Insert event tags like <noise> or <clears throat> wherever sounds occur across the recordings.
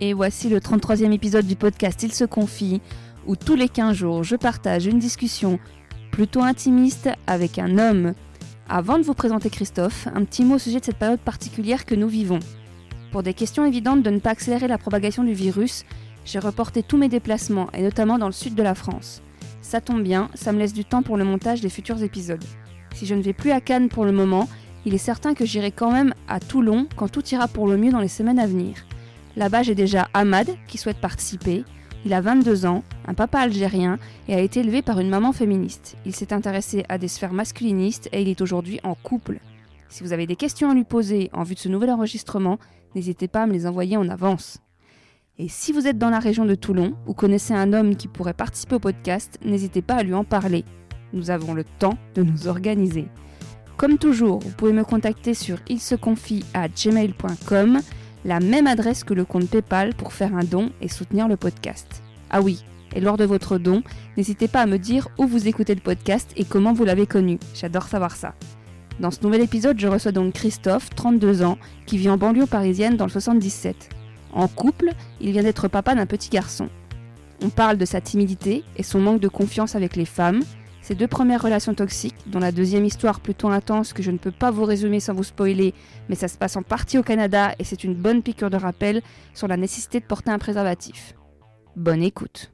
et voici le 33e épisode du podcast Il se confie, où tous les 15 jours je partage une discussion plutôt intimiste avec un homme. Avant de vous présenter Christophe, un petit mot au sujet de cette période particulière que nous vivons. Pour des questions évidentes de ne pas accélérer la propagation du virus, j'ai reporté tous mes déplacements, et notamment dans le sud de la France. Ça tombe bien, ça me laisse du temps pour le montage des futurs épisodes. Si je ne vais plus à Cannes pour le moment, il est certain que j'irai quand même à Toulon quand tout ira pour le mieux dans les semaines à venir. Là-bas, j'ai déjà Ahmad qui souhaite participer. Il a 22 ans, un papa algérien et a été élevé par une maman féministe. Il s'est intéressé à des sphères masculinistes et il est aujourd'hui en couple. Si vous avez des questions à lui poser en vue de ce nouvel enregistrement, n'hésitez pas à me les envoyer en avance. Et si vous êtes dans la région de Toulon ou connaissez un homme qui pourrait participer au podcast, n'hésitez pas à lui en parler. Nous avons le temps de nous organiser. Comme toujours, vous pouvez me contacter sur gmail.com, la même adresse que le compte PayPal pour faire un don et soutenir le podcast. Ah oui, et lors de votre don, n'hésitez pas à me dire où vous écoutez le podcast et comment vous l'avez connu. J'adore savoir ça. Dans ce nouvel épisode, je reçois donc Christophe, 32 ans, qui vit en banlieue parisienne dans le 77. En couple, il vient d'être papa d'un petit garçon. On parle de sa timidité et son manque de confiance avec les femmes, ses deux premières relations toxiques, dont la deuxième histoire plutôt intense que je ne peux pas vous résumer sans vous spoiler, mais ça se passe en partie au Canada et c'est une bonne piqûre de rappel sur la nécessité de porter un préservatif. Bonne écoute.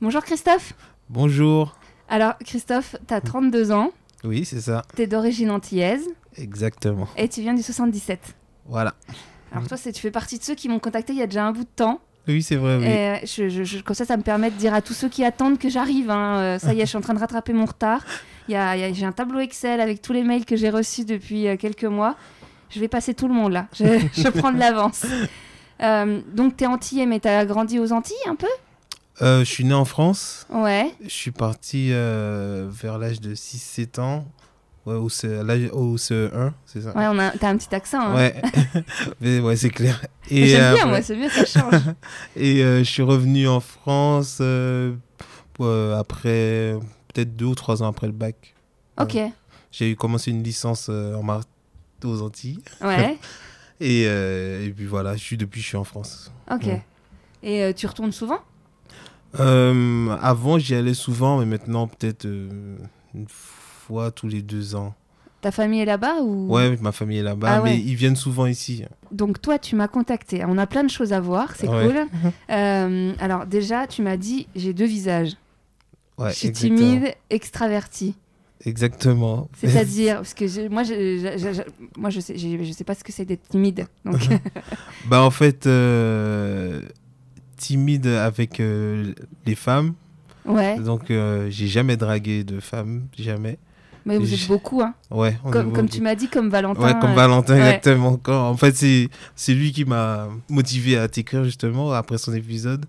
Bonjour Christophe. Bonjour. Alors Christophe, t'as 32 ans. Oui, c'est ça. T'es d'origine antillaise. Exactement. Et tu viens du 77. Voilà. Alors toi, tu fais partie de ceux qui m'ont contacté il y a déjà un bout de temps. Oui, c'est vrai, oui. Et euh, je, je, je, comme ça, ça me permet de dire à tous ceux qui attendent que j'arrive. Hein, euh, ça y est, je suis en train de rattraper mon retard. Il y a, il y a, j'ai un tableau Excel avec tous les mails que j'ai reçus depuis euh, quelques mois. Je vais passer tout le monde là. Je, <laughs> je prends de l'avance. donc, tu es antillais, mais tu as grandi aux Antilles un peu? Je suis né en France. Ouais. Je suis parti vers l'âge de 6-7 ans. Ouais, au, CE, au CE1, c'est ça Ouais, on a, t'as un petit accent. Hein. Ouais, <laughs> mais ouais, c'est clair. Et J'aime bien, moi, c'est bien, ça change. <laughs> et euh, je suis revenu en France euh, après, peut-être deux ou trois ans après le bac. Ok. Euh, j'ai commencé une licence en aux Antilles. Ouais. <laughs> et, et, puis voilà, je suis, depuis, je suis en France. Ok. Ouais. Et tu retournes souvent? Avant, j'y allais souvent, mais maintenant, peut-être une fois tous les deux ans. Ta famille est là-bas ou? Ouais, ma famille est là-bas, ah, mais ils viennent souvent ici. Donc toi, tu m'as contacté. On a plein de choses à voir, c'est ouais. cool. <laughs> euh, alors déjà, tu m'as dit, j'ai deux visages. Ouais, je suis timide, extraverti. Exactement. C'est-à-dire, <laughs> parce que moi, je, je, je, moi, je sais, je sais pas ce que c'est d'être timide. Donc... <laughs> bah en fait, euh, timide avec euh, les femmes. Ouais. Donc j'ai jamais dragué de femmes, jamais. Mais vous êtes beaucoup, hein Ouais. Comme, comme tu m'as dit, comme Valentin. Ouais, comme Valentin, ouais. exactement. Quand, en fait, c'est lui qui m'a motivé à t'écrire, justement, après son épisode.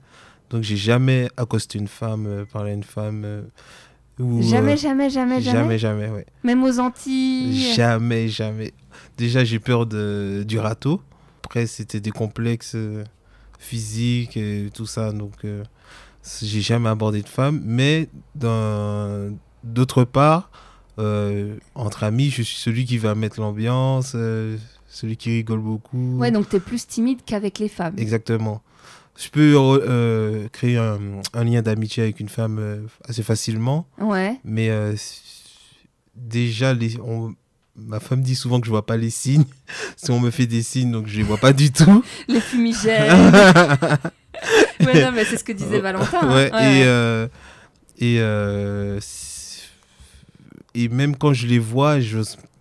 Donc, j'ai jamais accosté une femme, euh, parlé à une femme. Euh, ou, jamais, jamais, jamais, jamais? Jamais, jamais, ouais. Même aux Antilles? Jamais, jamais. Déjà, j'ai peur de, du râteau. Après, c'était des complexes physiques et tout ça. Donc, j'ai jamais abordé de femme. Mais, d'autre part euh, entre amis, je suis celui qui va mettre l'ambiance, euh, celui qui rigole beaucoup. Ouais, donc tu es plus timide qu'avec les femmes. Exactement. Je peux euh, créer un, un lien d'amitié avec une femme assez facilement. Ouais. Mais déjà, les, on, ma femme dit souvent que je vois pas les signes. <laughs> si on me fait des signes, donc je les vois pas du tout. <laughs> les fumigènes. <laughs> ouais, non, mais c'est ce que disait Valentin. Ouais, hein. ouais. et, et et même quand je les vois, je,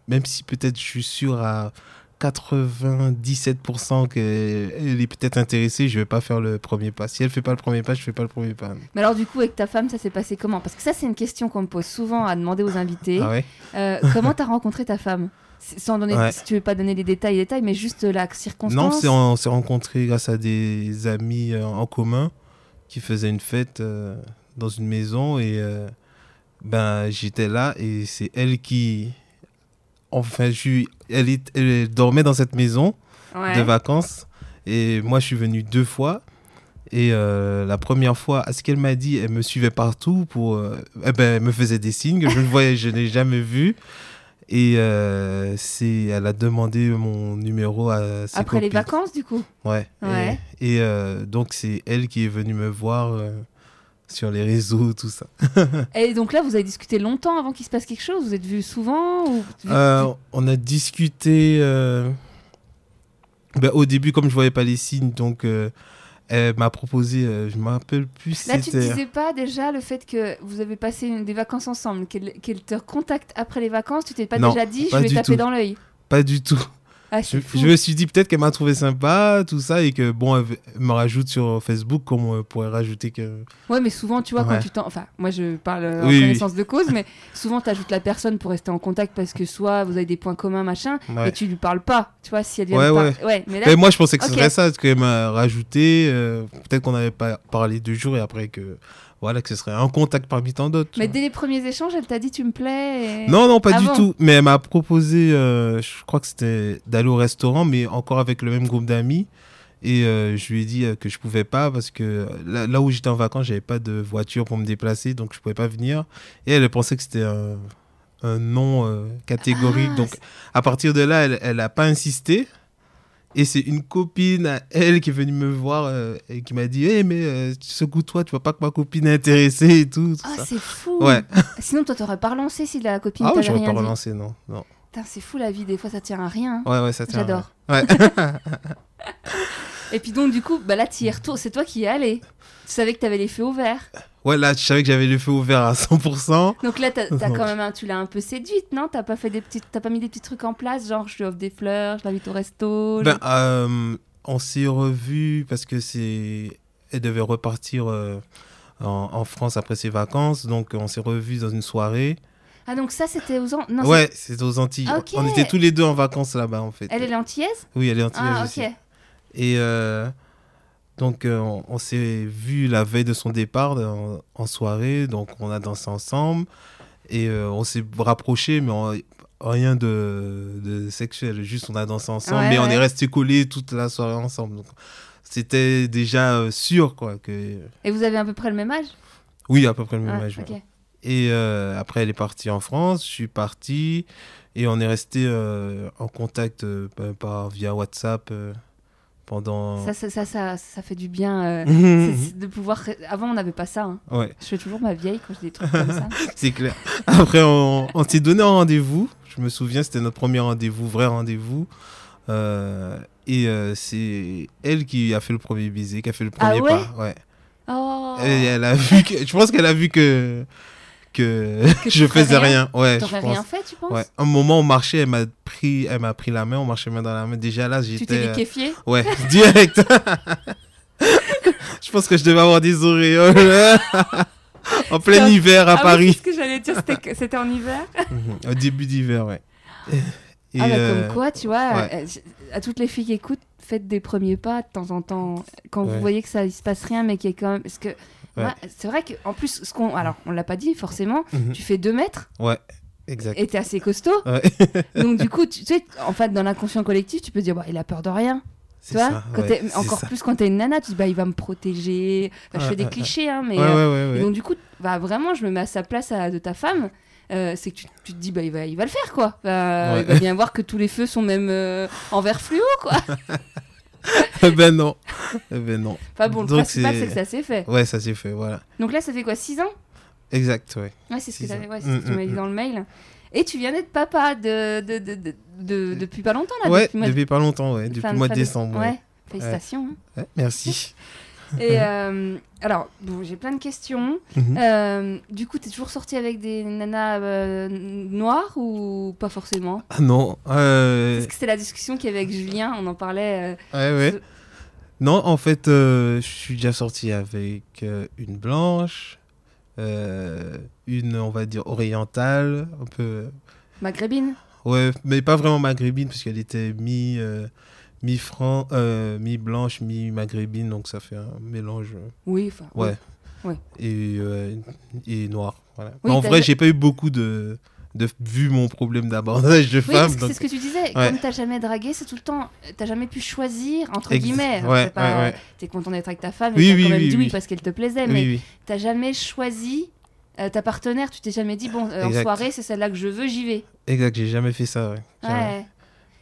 même si peut-être je suis sûr à 97% qu'elle est peut-être intéressée, je vais pas faire le premier pas. Si elle fait pas le premier pas, je fais pas le premier pas. Mais alors du coup, avec ta femme, ça s'est passé comment? Parce que ça, c'est une question qu'on me pose souvent à demander aux invités. Ah ouais? Euh, comment t'as rencontré ta femme? Sans donner, ouais. si tu veux pas donner les détails, les détails, mais juste la circonstance? Non, on s'est rencontrés grâce à des amis euh, en commun qui faisaient une fête euh, dans une maison et euh, ben j'étais là et c'est elle qui enfin je elle, est, elle dormait dans cette maison ouais. de vacances et moi je suis venu deux fois et euh, la première fois à ce qu'elle m'a dit elle me suivait partout pour euh, eh ben elle me faisait des signes je ne <laughs> voyais je n'ai jamais vu Et euh, c'est, elle a demandé mon numéro à ses Après les vacances, du coup? Ouais. Ouais. Et, et, donc, c'est elle qui est venue me voir sur les réseaux, tout ça. <laughs> Et donc là, vous avez discuté longtemps avant qu'il se passe quelque chose Vous êtes vus souvent ou... Euh, on a discuté. euh, ben, au début, comme je voyais pas les signes, donc euh, elle m'a proposé. je me rappelle plus Là, tu c'était. disais pas déjà le fait que vous avez passé une- des vacances ensemble, qu'elle te recontacte après les vacances, tu t'es pas Non, déjà dit pas je vais taper tout. dans l'œil Pas du tout. Ah, Je, c'est fou. je me suis dit peut-être qu'elle m'a trouvé sympa, tout ça, et que bon, elle me rajoute sur Facebook, comme on pourrait rajouter que. Ouais, mais souvent, tu vois, quand tu t'en. Enfin, moi, je parle en Oui, oui. connaissance de cause, mais souvent, tu ajoutes la personne pour rester en contact parce que soit vous avez des points communs, machin, et tu lui parles pas, tu vois, si elle vient Ouais, par- ouais. ouais. mais là, Mais moi, je pensais que ce Ok. serait ça, qu'elle m'a rajouté. euh, peut-être qu'on n'avait pas parlé deux jours, et après que. Voilà, que ce serait un contact parmi tant d'autres. mais dès les premiers échanges, elle t'a dit tu me plais. et- Non, non, pas Ah du bon tout. Mais elle m'a proposé, euh, je crois que c'était d'aller au restaurant, mais encore avec le même groupe d'amis. Et euh, je lui ai dit euh, que je pouvais pas parce que là, là où j'étais en vacances, j'avais pas de voiture pour me déplacer, donc je pouvais pas venir. Et elle pensait que c'était un, un nom euh, catégorique. Ah, donc à partir de là, elle, elle a pas insisté. Et c'est une copine à elle qui est venue me voir euh, et qui m'a dit Hé, mais euh, secoue-toi, tu vois pas que ma copine est intéressée et tout. tout Ah, c'est fou. Ouais. <laughs> Sinon, toi, t'aurais pas relancé si la copine Ah ouais, t'avait j'aurais rien pas dit. relancé, non. non. C'est fou la vie, des fois, ça tient à rien. Ouais, ouais, ça tient. J'adore. Ouais. <laughs> Et puis donc, du coup, bah là, tu y retournes. C'est toi qui y es allé. Tu savais que t'avais les feux ouverts. Ouais, là, je savais que j'avais le feu ouvert à 100%. Donc là, t'as Non. quand même un- tu l'as un peu séduite, non? T'as pas fait des petites, t'as pas mis des petits trucs en place, genre je lui offre des fleurs, je l'invite au resto. je- Ben, euh, on s'est revus parce que c'est. Elle devait repartir euh, en, en France après ses vacances. Donc, on s'est revus dans une soirée. Ah donc ça c'était aux An- non, ouais, c'est aux Antilles. Ah. On était tous les deux en vacances là-bas, en fait. Elle est lantillaise Oui, elle est antillaise Ah aussi. ok. Et euh, donc, euh, on, on s'est vu la veille de son départ en, en soirée. Donc, on a dansé ensemble. Et euh, on s'est rapprochés, mais on- rien de, de sexuel. Juste, on a dansé ensemble. Ouais, mais on est restés collés toute la soirée ensemble. Donc, c'était déjà euh, sûr, quoi. Que... Et vous avez à peu près le même âge? Oui, à peu près le même Ah, âge. ouais. Et euh, après, elle est partie en France. Je suis parti. Et on est resté euh, en contact euh, par- via WhatsApp euh, pendant. Ça, ça, ça, ça, ça fait du bien euh, <laughs> Mhm. c'est de pouvoir. Avant on n'avait pas ça. hein. ouais. Je fais toujours ma vieille quand j'ai des trucs comme ça. <laughs> C'est clair. Après, on, on s'est donné un rendez-vous. Je me souviens, c'était notre premier rendez-vous, vrai rendez-vous. Euh, et euh, c'est elle qui a fait le premier baiser, qui a fait le Ah premier ouais pas. Ouais. Oh. Et elle a vu que, je pense qu'elle a vu que, que, <laughs> je faisais rien. rien. Ouais, T'aurais rien fait, tu penses? Ouais. Un moment, on marchait, elle m'a pris, elle m'a pris la main, on marchait main dans la main. Déjà là, Tu t'es j'étais. euh, liquéfié Ouais, <laughs> direct. <laughs> je pense que je devais avoir des auréoles. en plein Ah, hiver à Ah oui, Paris. c'est ce que j'allais dire, c'était que- c'était en hiver? Mhm. Au début d'hiver, ouais. Et, ah bah euh, comme quoi, tu vois, ouais. euh, à toutes les filles qui écoutent, faites des premiers pas de temps en temps. Quand Ouais. vous voyez que ça il se passe rien, mais qu'il y a quand même... Parce que c'est vrai qu'en plus, ce qu'on... Alors, on l'a pas dit forcément, mhm. tu fais 2 mètres Ouais, exact. et t'es assez costaud. Ouais. <laughs> Donc du coup, tu, tu sais, en fait, dans l'inconscient collectif, tu peux te dire, bah, il a peur de rien. Tu vois ça, Quand ouais, t'es- c'est Encore ça. plus quand t'es une nana, tu te dis, bah, il va me protéger. Enfin, je fais des clichés, hein, mais... Euh, donc du coup, bah, vraiment, je me mets à sa place à- de ta femme. euh, c'est que tu, tu te dis, bah, il, va, il va le faire, quoi. Bah. Il va bien voir que tous les feux sont même euh, en vert fluo, quoi. <laughs> <laughs> Eh ben non. Eh ben non. Enfin bon, le Donc, principal, c'est- que ça s'est fait. Ouais, ça s'est fait, voilà. Donc là, ça fait quoi 6 ans? Exact, ouais. Ouais, c'est ce que, ouais, ce que tu Mm, m'as dit mm, dans le mail. Et tu viens d'être papa de, de, de, de- de- depuis pas longtemps, là ouais, depuis, le depuis pas longtemps, ouais. Depuis le mois de décembre, ouais. Félicitations. hein. Ouais, merci. <laughs> <laughs> Et euh, alors, bon, j'ai plein de questions. Mhm. Euh, du coup, t'es toujours sorti avec des nanas euh, noires ou pas forcément? Ah non. Parce que c'était la discussion qu'il y avait avec Julien, on en parlait. Ouais, ouais. ce- Non, en fait, je suis déjà sorti avec une blanche, une, on va dire, orientale, un peu. maghrébine? Ouais, mais pas vraiment maghrébine, parce qu'elle était mi, mi-franc, euh, mi-blanche, mi-maghrébine, donc ça fait un mélange. euh, Oui, enfin. Ouais. Ouais. Et, euh, et noir. Voilà. Oui, en vrai, j'ai pas eu beaucoup de, de. Vu mon problème d'abordage de Oui, donc- c'est ce que tu disais. Ouais. Comme t'as jamais dragué, c'est tout le temps. T'as jamais pu choisir entre Ex- guillemets. ouais, pas- ouais. T'es content d'être avec ta femme et Oui, t'as oui, quand même dit oui, parce qu'elle te plaisait, mais t'as jamais choisi euh, ta partenaire, tu t'es jamais dit, bon, en soirée, c'est celle-là que je veux, j'y vais. Exact, j'ai jamais fait ça. Ouais.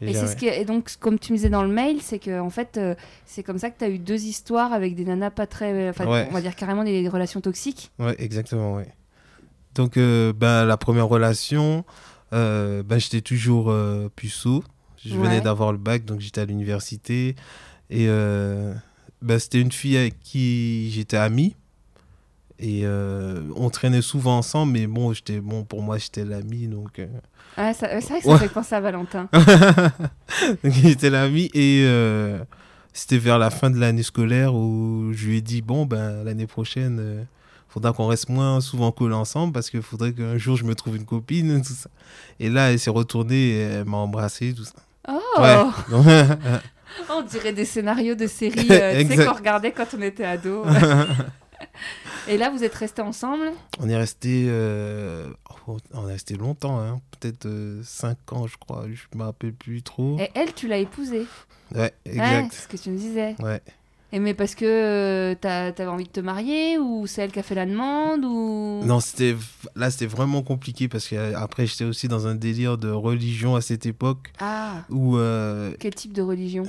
Et, c'est ce qui est- et donc, comme tu me disais dans le mail, c'est que en fait, euh, c'est comme ça que tu as eu deux histoires avec des nanas pas très. Enfin, Ouais. on va dire carrément des relations toxiques. Ouais, exactement, ouais. Donc, euh, ben, la première relation, euh, ben, j'étais toujours euh, puceau. Je Ouais. venais d'avoir le bac, donc j'étais à l'université. Et euh, ben, c'était une fille avec qui j'étais ami. Et euh, on traînait souvent ensemble, mais bon, j'étais, bon pour moi, j'étais l'ami. Donc, euh, ouais, c'est vrai que ça Ouais. fait penser à Valentin. <laughs> j'étais l'ami. Et euh, c'était vers la fin de l'année scolaire où je lui ai dit Bon, ben, l'année prochaine. euh, faudra qu'on reste moins souvent collés ensemble parce qu'il faudrait qu'un jour je me trouve une copine, tout ça. Et là, elle s'est retournée, et elle m'a embrassé, tout ça. Oh Ouais. <laughs> On dirait des scénarios de séries <laughs> euh, qu'on regardait quand on était ado. Et là, vous êtes restés ensemble on est resté, euh, oh, on est resté longtemps, hein. peut-être 5 ans, je crois, je me rappelle plus trop. Et elle, tu l'as épousée Ouais, Ouais, exact. c'est ce que tu me disais. Ouais. Et mais parce que euh, t'avais envie de te marier ou c'est elle qui a fait la demande ou? Non, c'était là, c'était vraiment compliqué parce que après, j'étais aussi dans un délire de religion à cette époque Ah, où euh, quel type de religion?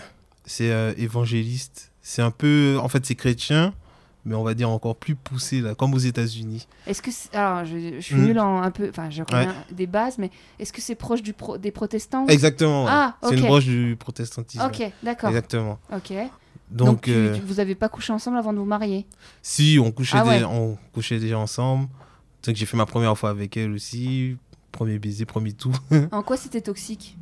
c'est euh, évangéliste. C'est un peu, en fait, c'est chrétien, mais on va dire encore plus poussé là, comme aux États-Unis. Est-ce que alors je, je suis Mm. nulle en un peu enfin je connais des bases mais est-ce que c'est proche du pro- des protestants Exactement. Ah, C'est une branche du protestantisme. OK, d'accord. Exactement. OK. Donc, Donc, tu- euh, tu- vous avez pas couché ensemble avant de vous marier? Si on couchait, Ah ouais. on couchait déjà ensemble. Donc j'ai fait ma première fois avec elle aussi. Premier baiser, premier tout. <laughs> En quoi c'était toxique?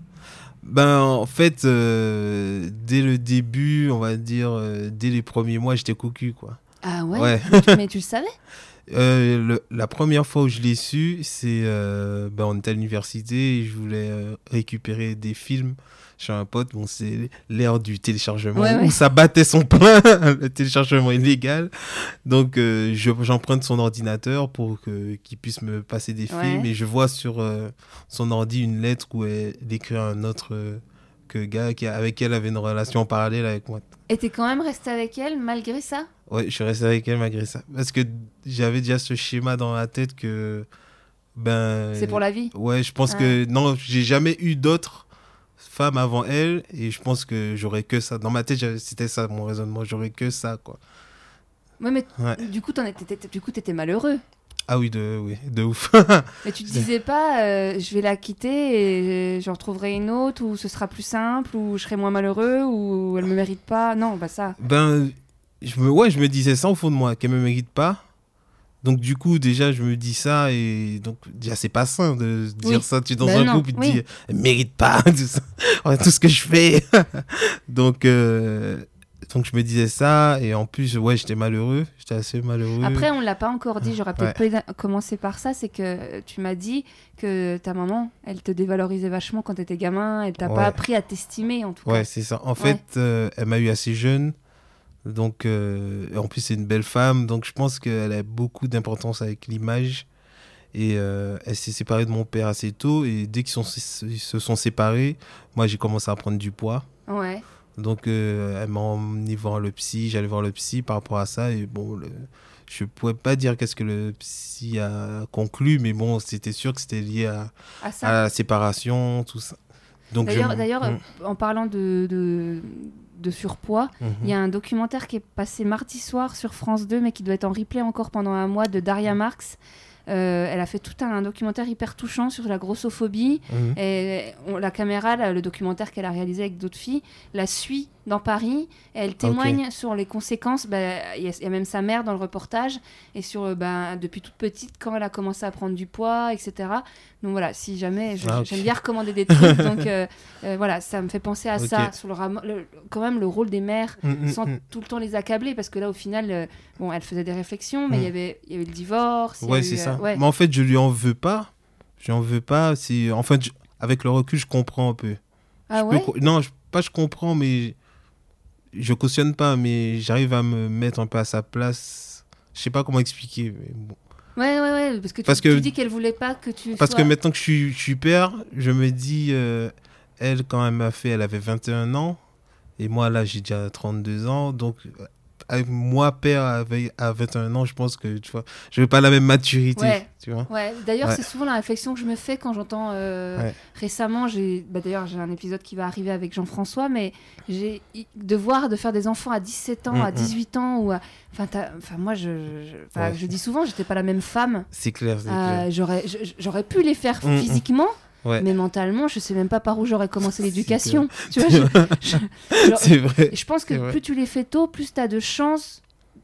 Ben en fait, euh, dès le début, on va dire, euh, dès les premiers mois, j'étais cocu quoi. Ah ouais, Ouais. Mais, tu, mais tu le savais? <laughs> Euh, le- la première fois où je l'ai su, c'est euh, ben, on était à l'université et je voulais euh, récupérer des films chez un pote. Bon, c'est l'ère du téléchargement Ouais, ouais. où ça battait son plein, <laughs> le téléchargement illégal. Donc, euh, je- j'emprunte son ordinateur pour qu'il puisse me passer des films et je vois sur son ordi une lettre où elle écrit à un autre que gars qui, avec elle avait une relation parallèle avec moi. Et t'es quand même resté avec elle malgré ça? Ouais, je suis resté avec elle malgré ça. Parce que j'avais déjà ce schéma dans la tête que. Ben. C'est pour la vie Ouais, je pense Ah. que. Non, j'ai jamais eu d'autres femmes avant elle. Et je pense que j'aurais que ça. Dans ma tête, c'était ça mon raisonnement. J'aurais que ça, quoi. Ouais, mais Ouais. du coup, étais, t'étais- du coup, t'étais malheureux. Ah oui, de, oui, de ouf. <laughs> Mais tu te disais pas, euh, je vais la quitter et je retrouverai une autre, ou ce sera plus simple, ou je serai moins malheureux, ou elle me mérite pas? Non, bah ça. ben. Je me, ouais, je me disais ça au fond de moi, qu'elle me mérite pas. Donc, du coup, déjà, je me dis ça. Et donc, déjà, c'est pas sain de dire Oui. ça. Tu es dans Ben un non, groupe, tu te oui. dis, elle mérite pas. <laughs> Tout. Ouais, ce que je fais. <laughs> donc, euh, donc, je me disais ça. Et en plus, ouais, j'étais malheureux. J'étais assez malheureux. Après, on l'a pas encore dit, j'aurais peut-être Ouais. commencé par ça, c'est que tu m'as dit que ta maman, elle te dévalorisait vachement quand t'étais gamin, elle t'a Ouais. pas appris à t'estimer en tout Ouais, cas. c'est ça. En fait, euh, elle m'a eu assez jeune. Donc, euh, en plus, c'est une belle femme. Donc, je pense qu'elle a beaucoup d'importance avec l'image. Et euh, elle s'est séparée de mon père assez tôt. Et dès qu'ils se sont séparés, moi, j'ai commencé à prendre du poids. Ouais. Donc, euh, elle m'a emmené voir le psy. J'allais voir le psy par rapport à ça. Et bon, le- je ne pourrais pas dire qu'est-ce que le psy a conclu. Mais bon, c'était sûr que c'était lié à, À la séparation, tout ça. Je- D'ailleurs, en parlant de, de, de surpoids, mhm. il y a un documentaire qui est passé mardi soir sur France 2, mais qui doit être en replay encore pendant un mois, de Daria Mm. Marx. Euh, elle a fait tout un documentaire hyper touchant sur la grossophobie. Mhm. Et on- la caméra, le documentaire qu'elle a réalisé avec d'autres filles, la suit dans Paris. Elle témoigne sur les conséquences. bah, Il y, a- il y a même sa mère dans le reportage. Et sur, euh, bah, depuis toute petite, quand elle a commencé à prendre du poids, etc. Donc voilà, si jamais, Ah, j'aime bien recommander des trucs. <laughs> donc euh, euh, voilà, ça me fait penser à ça, sur le, le- quand même le rôle des mères Mhm, sans mhm. tout le temps les accabler parce que là au final euh, bon elle faisait des réflexions mais il Mm. y avait il y avait le divorce y Ouais, c'est ça. ouais. Mais en fait, je lui en veux pas. Je lui en veux pas. C'est en fait, je- avec le recul, je comprends un peu. ah Je ouais? Non, je... pas je comprends, mais je cautionne pas, mais j'arrive à me mettre un peu à sa place. Je sais pas comment expliquer. mais bon. ouais ouais ouais parce que tu, Parce tu que- dis qu'elle voulait pas que tu Parce sois... que maintenant que je suis, je suis père, je me dis, euh, elle, quand elle m'a fait, elle avait 21 ans. Et moi, là, j'ai déjà 32 ans. Donc, avec moi, père, avec, à 21 ans, je pense que, tu vois, je n'avais pas la même maturité, Ouais. tu vois. Ouais, d'ailleurs, Ouais. c'est souvent la réflexion que je me fais quand j'entends. euh, Ouais. Récemment, j'ai. Bah, d'ailleurs, j'ai un épisode qui va arriver avec Jean-François, mais j'ai. De voir, de faire des enfants à 17 ans, Mm, à mm. 18 ans, ou à. Enfin, enfin, moi, je. je... dis souvent, j'étais pas la même femme. C'est clair, c'est Euh, clair. j'aurais, j'aurais pu les faire Mm, mm. physiquement, Ouais. mais mentalement, je sais même pas par où j'aurais commencé l'éducation. Tu vois, je, je- <laughs> genre- C'est vrai. je pense que vrai. plus tu les fais tôt, plus tu as de chances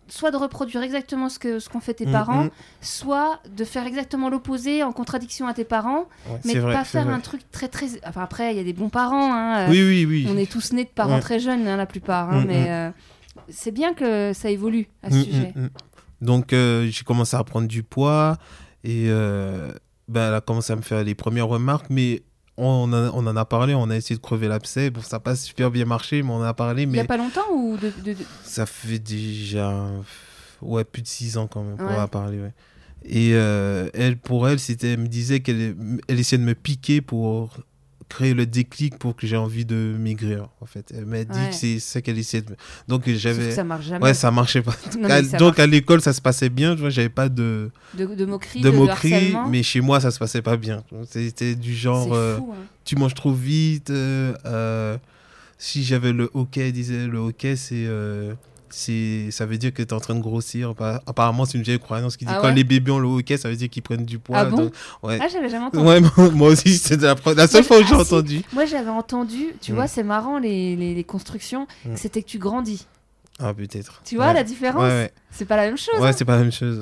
soit de reproduire exactement ce que ce qu'ont fait tes Mm, parents, mm. soit de faire exactement l'opposé en contradiction à tes parents, Ouais, mais vrai, pas faire vrai. un truc très très. Enfin après, il y a des bons parents. Hein, euh, Oui, oui, oui. On est tous nés de parents Ouais. très jeunes, hein, la plupart. hein, Mm, mais euh, c'est bien que ça évolue à ce sujet. Donc, euh, j'ai commencé à prendre du poids et ben, elle a commencé à me faire les premières remarques, mais on, en a- on en a parlé, on a essayé de crever l'abcès. Bon, ça n'a pas super bien marché, mais on en a parlé. Il y a Mais pas longtemps ou de, de- de- ça fait déjà ouais, plus de six ans quand même qu'on Ouais. a parlé. Ouais. Et euh, elle, pour elle, c'était, elle me disait qu'elle elle essayait de me piquer pour créer le déclic pour que j'ai envie de maigrir. En fait, elle m'a dit Ouais. que c'est ça qu'elle essayait de. Donc j'avais. ça marche jamais. Ouais, ça marchait pas. <laughs> Non, À- mais ça donc marche. à l'école, ça se passait bien, tu vois, j'avais pas de, de, de moquerie, de de, moquerie, mais chez moi, ça se passait pas bien. C'était du genre, euh, hein. tu manges trop vite. euh, euh, si j'avais le hockey, disait le hockey, c'est. C'est ça veut dire que tu es en train de grossir. Appa- Apparemment, c'est une vieille croyance qui dit Ah quand les bébés ont le hockey, ça veut dire qu'ils prennent du poids. Ah bon? donc- ouais. Ah, j'avais jamais entendu. Ouais, <laughs> moi- aussi, c'était la, seule Moi, fois où j'ai ah, si. entendu. Moi, j'avais entendu, tu Mm. vois, c'est marrant les, les, les constructions, Mm. c'était que tu grandis. Ah, peut-être. Tu vois Ouais. la différence? Ouais. C'est pas la même chose. Ouais, hein. c'est pas la même chose.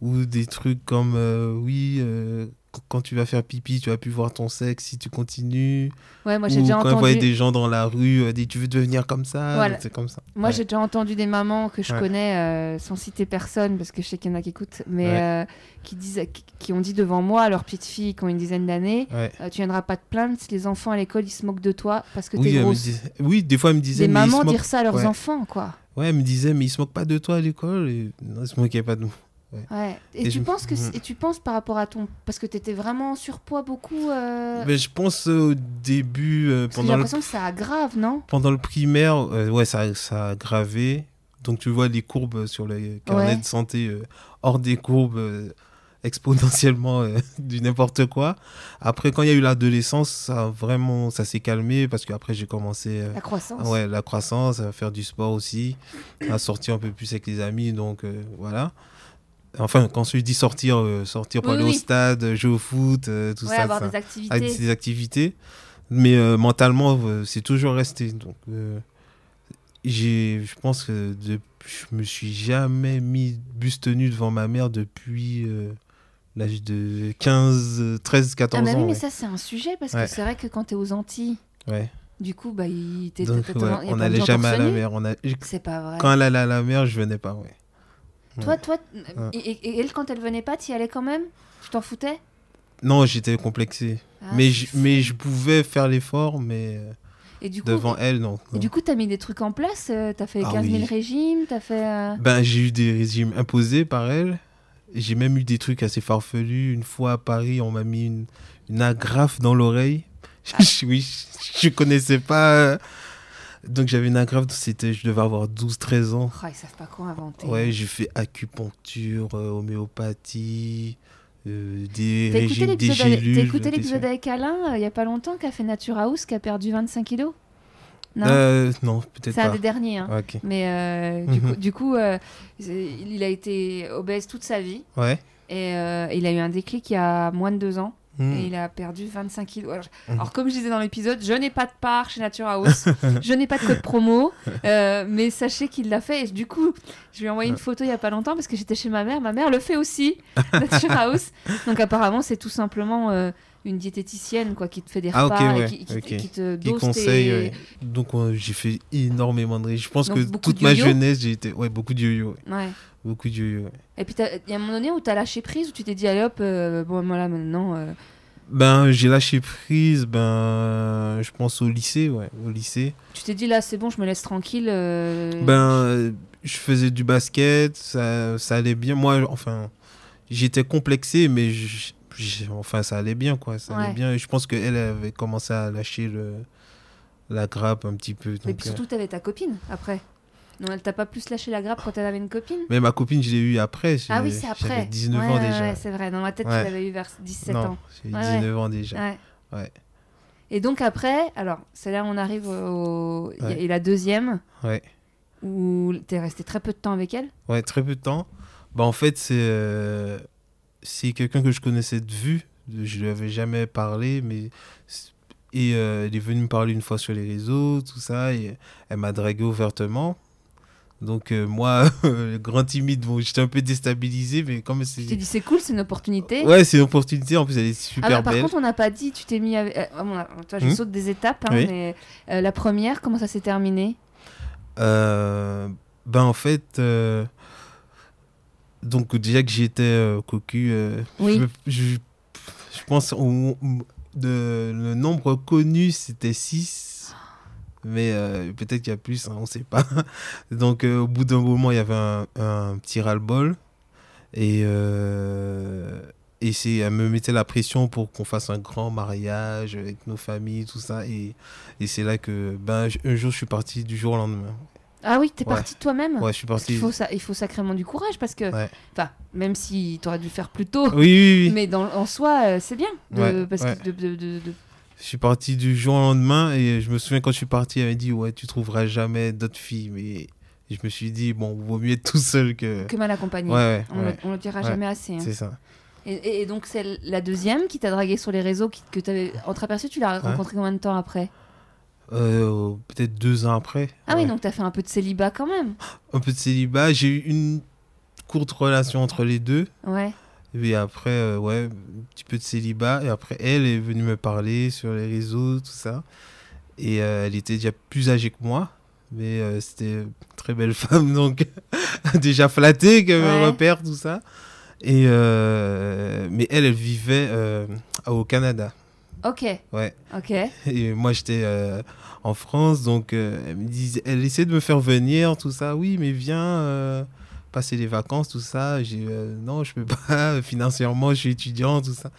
Ou des trucs comme, euh, oui, euh, quand tu vas faire pipi, tu vas plus voir ton sexe si tu continues. Ouais, moi j'ai déjà quand entendu. des gens dans la rue, euh, dit tu veux devenir comme ça, Voilà. c'est comme ça. Moi Ouais. j'ai déjà entendu des mamans que je Ouais. connais euh, sans citer personne parce que je sais qu'il y en a qui écoutent, mais Ouais. euh, qui disent, qui, ont dit devant moi à leur petite fille qui ont une dizaine d'années, euh, tu viendras pas te plaindre si les enfants à l'école ils se moquent de toi parce que Oui, t'es elle me grosse. oui, des fois elle me disait, Des ils mamans moquent- dire ça à leurs enfants quoi. Ouais, elle me disait, mais ils se moquent pas de toi à l'école. Et... Non, ils se moquaient pas de nous. Ouais. Et, Et tu je- penses que Mhm. et tu penses par rapport à ton parce que t'étais vraiment en surpoids beaucoup. euh, Mais je pense euh, au début, euh, que j'ai pendant, le, l'impression que ça aggrave non? Pendant le primaire, euh, ouais, ça, ça a gravé. Donc tu vois les courbes sur les carnets Ouais. de santé hors des courbes exponentiellement <laughs> du n'importe quoi. Après, quand il y a eu l'adolescence, ça vraiment, ça s'est calmé parce qu'après j'ai commencé. La croissance. Ouais, la croissance, à faire du sport aussi, à sortir un peu plus avec les amis, donc voilà. Enfin, quand je dis sortir, euh, sortir pour Oui, aller oui. au stade, jouer au foot, euh, tout Ouais, ça, avoir ça. des activités. avec des activités. Mais euh, mentalement, euh, c'est toujours resté. Donc, euh, j'ai, je pense que de, je me suis jamais mis buste nu devant ma mère depuis l'âge de 15, euh, 13, 14 Ah bah ans. oui, mais ouais. ça c'est un sujet parce Ouais. que c'est vrai que quand t'es aux Antilles, Ouais. du coup bah il Donc, ouais, on n'allait jamais à la mer. On a... C'est pas vrai. Quand elle allait à la mer, je venais pas, ouais. Toi, toi, et, elle quand elle venait pas, t'y allais quand même? Tu t'en foutais? Non, j'étais complexé. Ah, mais, je, mais je pouvais faire l'effort, mais euh, Et du coup, devant elle, non. et du coup, t'as mis des trucs en place. euh, T'as fait Ah 15 000 oui. régimes, t'as fait. euh, Ben, j'ai eu des régimes imposés par elle. J'ai même eu des trucs assez farfelus. Une fois à Paris, on m'a mis une, une agrafe dans l'oreille. Ah. <laughs> oui, je connaissais pas. Euh, Donc j'avais une agrafe, c'était, je devais avoir 12-13 ans. oh, ils savent pas quoi inventer. Ouais, j'ai fait acupuncture, euh, homéopathie, euh, des écouté régimes, des gélules. t'as écouté l'épisode avec Alain euh, il y a pas longtemps qui a fait Nature House qui a perdu 25 kilos? Non, Euh, non, peut-être c'est un pas. des derniers. hein. Mais euh, du Mhm. coup, du coup euh, il a été obèse toute sa vie Ouais. et euh, il a eu un déclic il y a moins de deux ans. Hmm. et il a perdu 25 kilos. Alors, Mhm. alors, comme je disais dans l'épisode, je n'ai pas de part chez Nature House, <laughs> je n'ai pas de code promo, euh, mais sachez qu'il l'a fait. Et du coup, je lui ai envoyé une photo il y a pas longtemps parce que j'étais chez ma mère. Ma mère le fait aussi, <laughs> Nature House. Donc apparemment, c'est tout simplement euh, une diététicienne quoi, qui te fait des Ah, repas ouais, et qui, qui- ok. qui te qui conseille. tes- ouais. Donc j'ai fait énormément de régimes. Je pense Donc, que toute ma jeunesse, j'ai été ouais, beaucoup de yo-yo. ouais. Beaucoup de. Et puis, il y a un moment donné où tu as lâché prise, où tu t'es dit, allez hop, euh, bon, moi là maintenant. euh, Ben, j'ai lâché prise, ben, je pense au lycée, ouais, au lycée. tu t'es dit, là, c'est bon, je me laisse tranquille. euh, Ben, je faisais du basket, ça, ça allait bien. Moi, enfin, j'étais complexé, mais je- je- enfin, ça allait bien, quoi. Ça Ouais. allait bien. Et je pense qu'elle avait commencé à lâcher le, la grappe un petit peu. Et donc, puis euh, surtout, tu avais ta copine après. Non, elle t'a pas plus lâché la grappe quand elle avait une copine? Mais ma copine, je l'ai eue après. Ah oui, c'est après. J'avais 19 Ouais, ans ouais, déjà. ouais, c'est vrai. Dans ma tête, tu l'avais eu vers 17 non, ans. j'ai ouais. 19 ans déjà. Ouais. Et donc après, alors, c'est là où on arrive au... Et la deuxième, Ouais. où t'es resté très peu de temps avec elle? Ouais, très peu de temps. Bah, en fait, c'est euh, c'est quelqu'un que je connaissais de vue. Je lui avais jamais parlé, mais. Et euh, elle est venue me parler une fois sur les réseaux, tout ça, et elle m'a dragué ouvertement. Donc, euh, moi, <laughs> le grand timide, bon, j'étais un peu déstabilisé, mais comme Tu t'es c'est. dit, c'est cool, c'est une opportunité. Ouais, c'est une opportunité, en plus, elle est super Ah bah, par belle. contre, on n'a pas dit, tu t'es mis avec. euh, bon, toi, je Hmm. saute des étapes, hein, Oui. mais euh, la première, comment ça s'est terminé? Euh, ben en fait, euh, donc déjà que j'étais euh, cocu, euh, Oui. je, je, je pense au- de, le nombre connu c'était 6, mais euh, peut-être qu'il y a plus, hein, on ne sait pas. <laughs> Donc euh, au bout d'un moment, il y avait un, un petit ras-le-bol et, euh, et c'est, elle me mettait la pression pour qu'on fasse un grand mariage avec nos familles, tout ça. Et, et c'est là que ben, un jour, je suis parti du jour au lendemain. Ah oui, t'es Ouais. parti toi-même Ouais, je suis parti. faut, ça, il faut sacrément du courage parce que, Ouais. enfin, même si t'aurais dû le faire plus tôt, Oui, oui, oui. mais dans, en soi, euh, c'est bien. De, Ouais, parce que de, de- de- de- Je suis parti du jour au lendemain et je me souviens quand je suis parti, elle m'a dit Ouais, tu trouveras jamais d'autres filles. Mais je me suis dit Bon, vaut mieux être tout seul que. que mal accompagné. Ouais, ouais, On, ouais, le, on le dira jamais assez. hein. c'est ça. Et, donc, c'est la deuxième qui t'a dragué sur les réseaux, qui, que t'avais entreaperçu, tu l'as Ouais. rencontré combien de temps après? Euh, Peut-être deux ans après. Ah oui, donc t'as fait un peu de célibat quand même. Un peu de célibat. J'ai eu une courte relation entre les deux. Ouais. Et puis après, euh, ouais, un petit peu de célibat. Et après, elle est venue me parler sur les réseaux, tout ça. Et euh, elle était déjà plus âgée que moi. Mais euh, c'était une très belle <laughs> femme, donc <laughs> déjà flattée qu'elle Ouais. me repère, tout ça. Et mais elle, elle vivait au Canada. Ok, Ouais. ok. Et moi, j'étais euh, en France, donc euh, elle me disait, elle essayait de me faire venir, tout ça. Oui, mais viens euh, passer les vacances, tout ça. J'ai euh, non, je peux <laughs> pas. Financièrement, je suis étudiant, tout ça.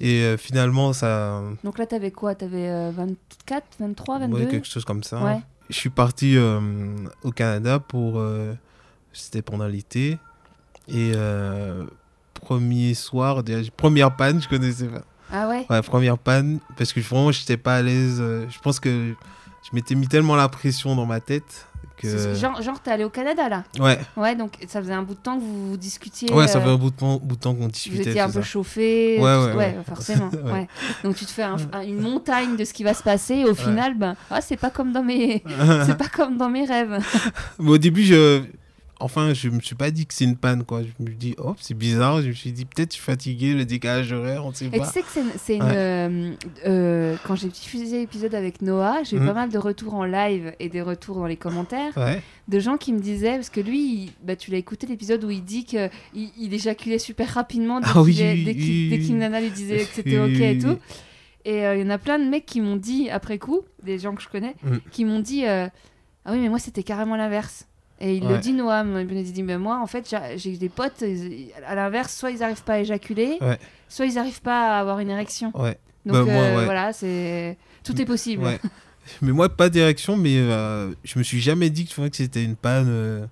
Et euh, finalement, ça, Donc là, t'avais quoi? T'avais euh, 24, 23, 22 ouais, quelque chose comme ça. Ouais. Je suis parti euh, au Canada pour, c'était pendant l'été. Et premier soir, déjà, première panne, je connaissais pas. Ah ouais? Ouais, première panne, parce que vraiment, j'étais pas à l'aise. Je pense que je m'étais mis tellement la pression dans ma tête Genre, genre t'es allé au Canada là Ouais, Ouais, donc ça faisait un bout de temps que vous, vous discutiez. ouais, ça euh, fait un bout de temps, bout de temps qu'on Vous discutait. étiez un peu ça. chauffé. Ouais, ouais, ouais. forcément. <laughs> Ouais. Donc tu te fais un- un- une montagne de ce qui va se passer. Et au final, ben, ah, c'est pas comme dans mes, <laughs> c'est pas comme dans mes rêves. Mais au début, je. Enfin, je me suis pas dit que c'est une panne, quoi. Je me suis dit, oh, c'est bizarre. Je me suis dit, peut-être je suis fatigué, le décalage horaire, on ne sait Et tu sais que c'est une, Ouais. euh, euh, quand j'ai diffusé l'épisode avec Noah, j'ai eu Mhm. pas mal de retours en live et des retours dans les commentaires Ouais, de gens qui me disaient parce que lui, il- bah, tu l'as écouté l'épisode où il dit que il, éjaculait super rapidement dès Ah qu'il oui, qu'il- lui disait que c'était ok et tout. Et euh, il y en a plein de mecs qui m'ont dit après coup, des gens que je connais, Mm. qui m'ont dit ah oui mais moi c'était carrément l'inverse. Et il le dit Noam, il me dit mais moi en fait j'ai- des potes à l'inverse soit ils arrivent pas à éjaculer, Ouais. soit ils arrivent pas à avoir une érection. ouais. Donc Bah, euh, voilà c'est tout est possible. Mais moi, pas d'érection, mais euh, je me suis jamais dit que, c'était une panne euh,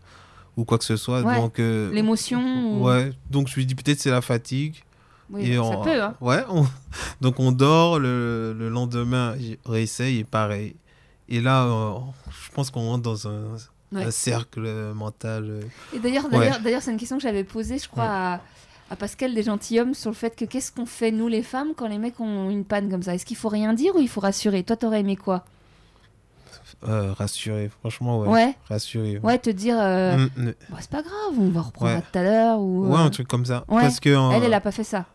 ou quoi que ce soit. Donc, euh, L'émotion. ou- donc je me suis dit, peut-être c'est la fatigue. Oui, Et ça on- peut hein. Ouais, on- <laughs> donc on dort, le, le lendemain, on réessaye et pareil. Et là, je pense qu'on rentre dans un, Ouais. un cercle mental. euh. Et d'ailleurs, Ouais. d'ailleurs, d'ailleurs, c'est une question que j'avais posée, je crois, à, à Pascal des gentilshommes sur le fait que qu'est-ce qu'on fait nous les femmes quand les mecs ont une panne comme ça? Est-ce qu'il faut rien dire ou il faut rassurer? Toi, t'aurais aimé quoi? Euh, rassuré, franchement, ouais. ouais. Rassuré. ouais, te dire, euh, Mm, mm. Bah, c'est pas grave, on va reprendre Ouais. à tout à l'heure ou. Ouais, un truc comme ça. ouais. Parce que. Elle, elle a pas fait ça.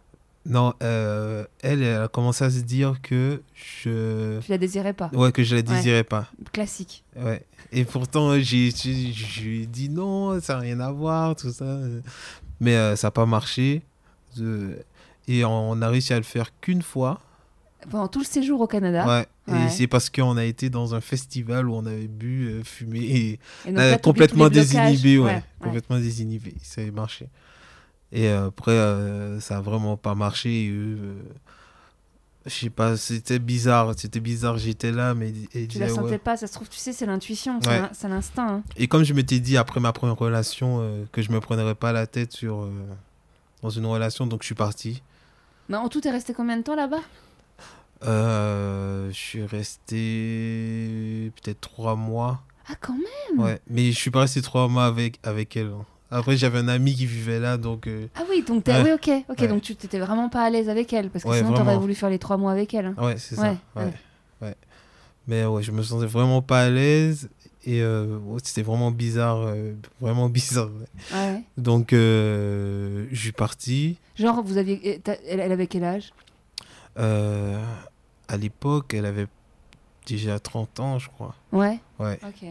Non, euh, elle, elle a commencé à se dire que je. Tu la désirais pas. Ouais, que je la désirais pas. Classique. Ouais. Et pourtant, j'ai, dit non, ça n'a rien à voir, tout ça. Mais euh, ça n'a pas marché. Et on a réussi à le faire qu'une fois. Pendant tout le séjour au Canada. Ouais. Ouais. Et c'est parce qu'on a été dans un festival où on avait bu, euh, fumé et Et donc là, t'oublies tous complètement désinhibé. Ouais, ouais. Complètement désinhibé. Ça a marché. Et après, euh, ça a vraiment pas marché. et euh, Je sais pas, c'était bizarre. C'était bizarre, j'étais là, mais elle Tu la sentais ouais. pas, ça se trouve, tu sais, c'est l'intuition, c'est Ouais. l'in- c'est l'instinct. hein. Et comme je m'étais dit après ma première relation euh, que je me prendrais pas la tête sur dans une relation, donc je suis parti. Mais en tout, t'es resté combien de temps là-bas? Euh, je suis resté peut-être trois mois. Ah, quand même? Ouais, mais je suis pas resté trois mois avec avec elle. hein. Après, j'avais un ami qui vivait là, donc euh, Ah oui, donc Ouais. oui, ok, ok, Ouais. donc tu t'étais vraiment pas à l'aise avec elle, parce que Ouais, sinon t'aurais voulu faire les trois mois avec elle. hein. ouais, c'est ça. Ouais. Mais ouais, je me sentais vraiment pas à l'aise et euh, c'était vraiment bizarre, euh, vraiment <laughs> bizarre. Donc, euh, je suis parti. Genre, vous aviez, elle, elle avait quel âge? À l'époque, elle avait déjà 30 ans, je crois. Ouais. Ouais. Ok.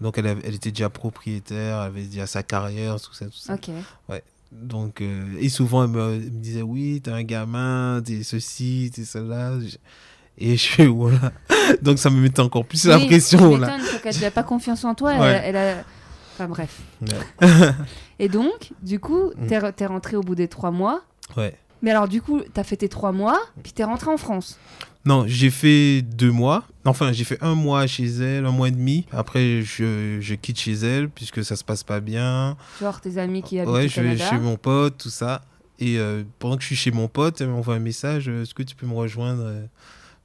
Donc, elle, avait- elle était déjà propriétaire, elle avait déjà sa carrière, tout ça, tout ça. Ok. Donc, euh, et souvent, elle me, elle me disait Oui, t'es un gamin, t'es ceci, t'es cela. Et je suis voilà. <laughs> Donc, ça me mettait encore plus la pression là. qu'elle n'ait pas confiance en toi. elle- Ouais. Elle, a... Enfin bref. Ouais. Et donc, du coup, t'es, t'es rentré au bout des trois mois. Ouais. Mais alors, du coup, t'as fait tes trois mois, puis t'es rentré en France. Non, j'ai fait deux mois. Enfin, j'ai fait un mois chez elle, un mois et demi. Après, je, je quitte chez elle puisque ça se passe pas bien. Genre tes amis qui habitent Ouais, au je vais chez mon pote, tout ça. Et euh, pendant que je suis chez mon pote, elle m'envoie un message euh, Est-ce que tu peux me rejoindre euh,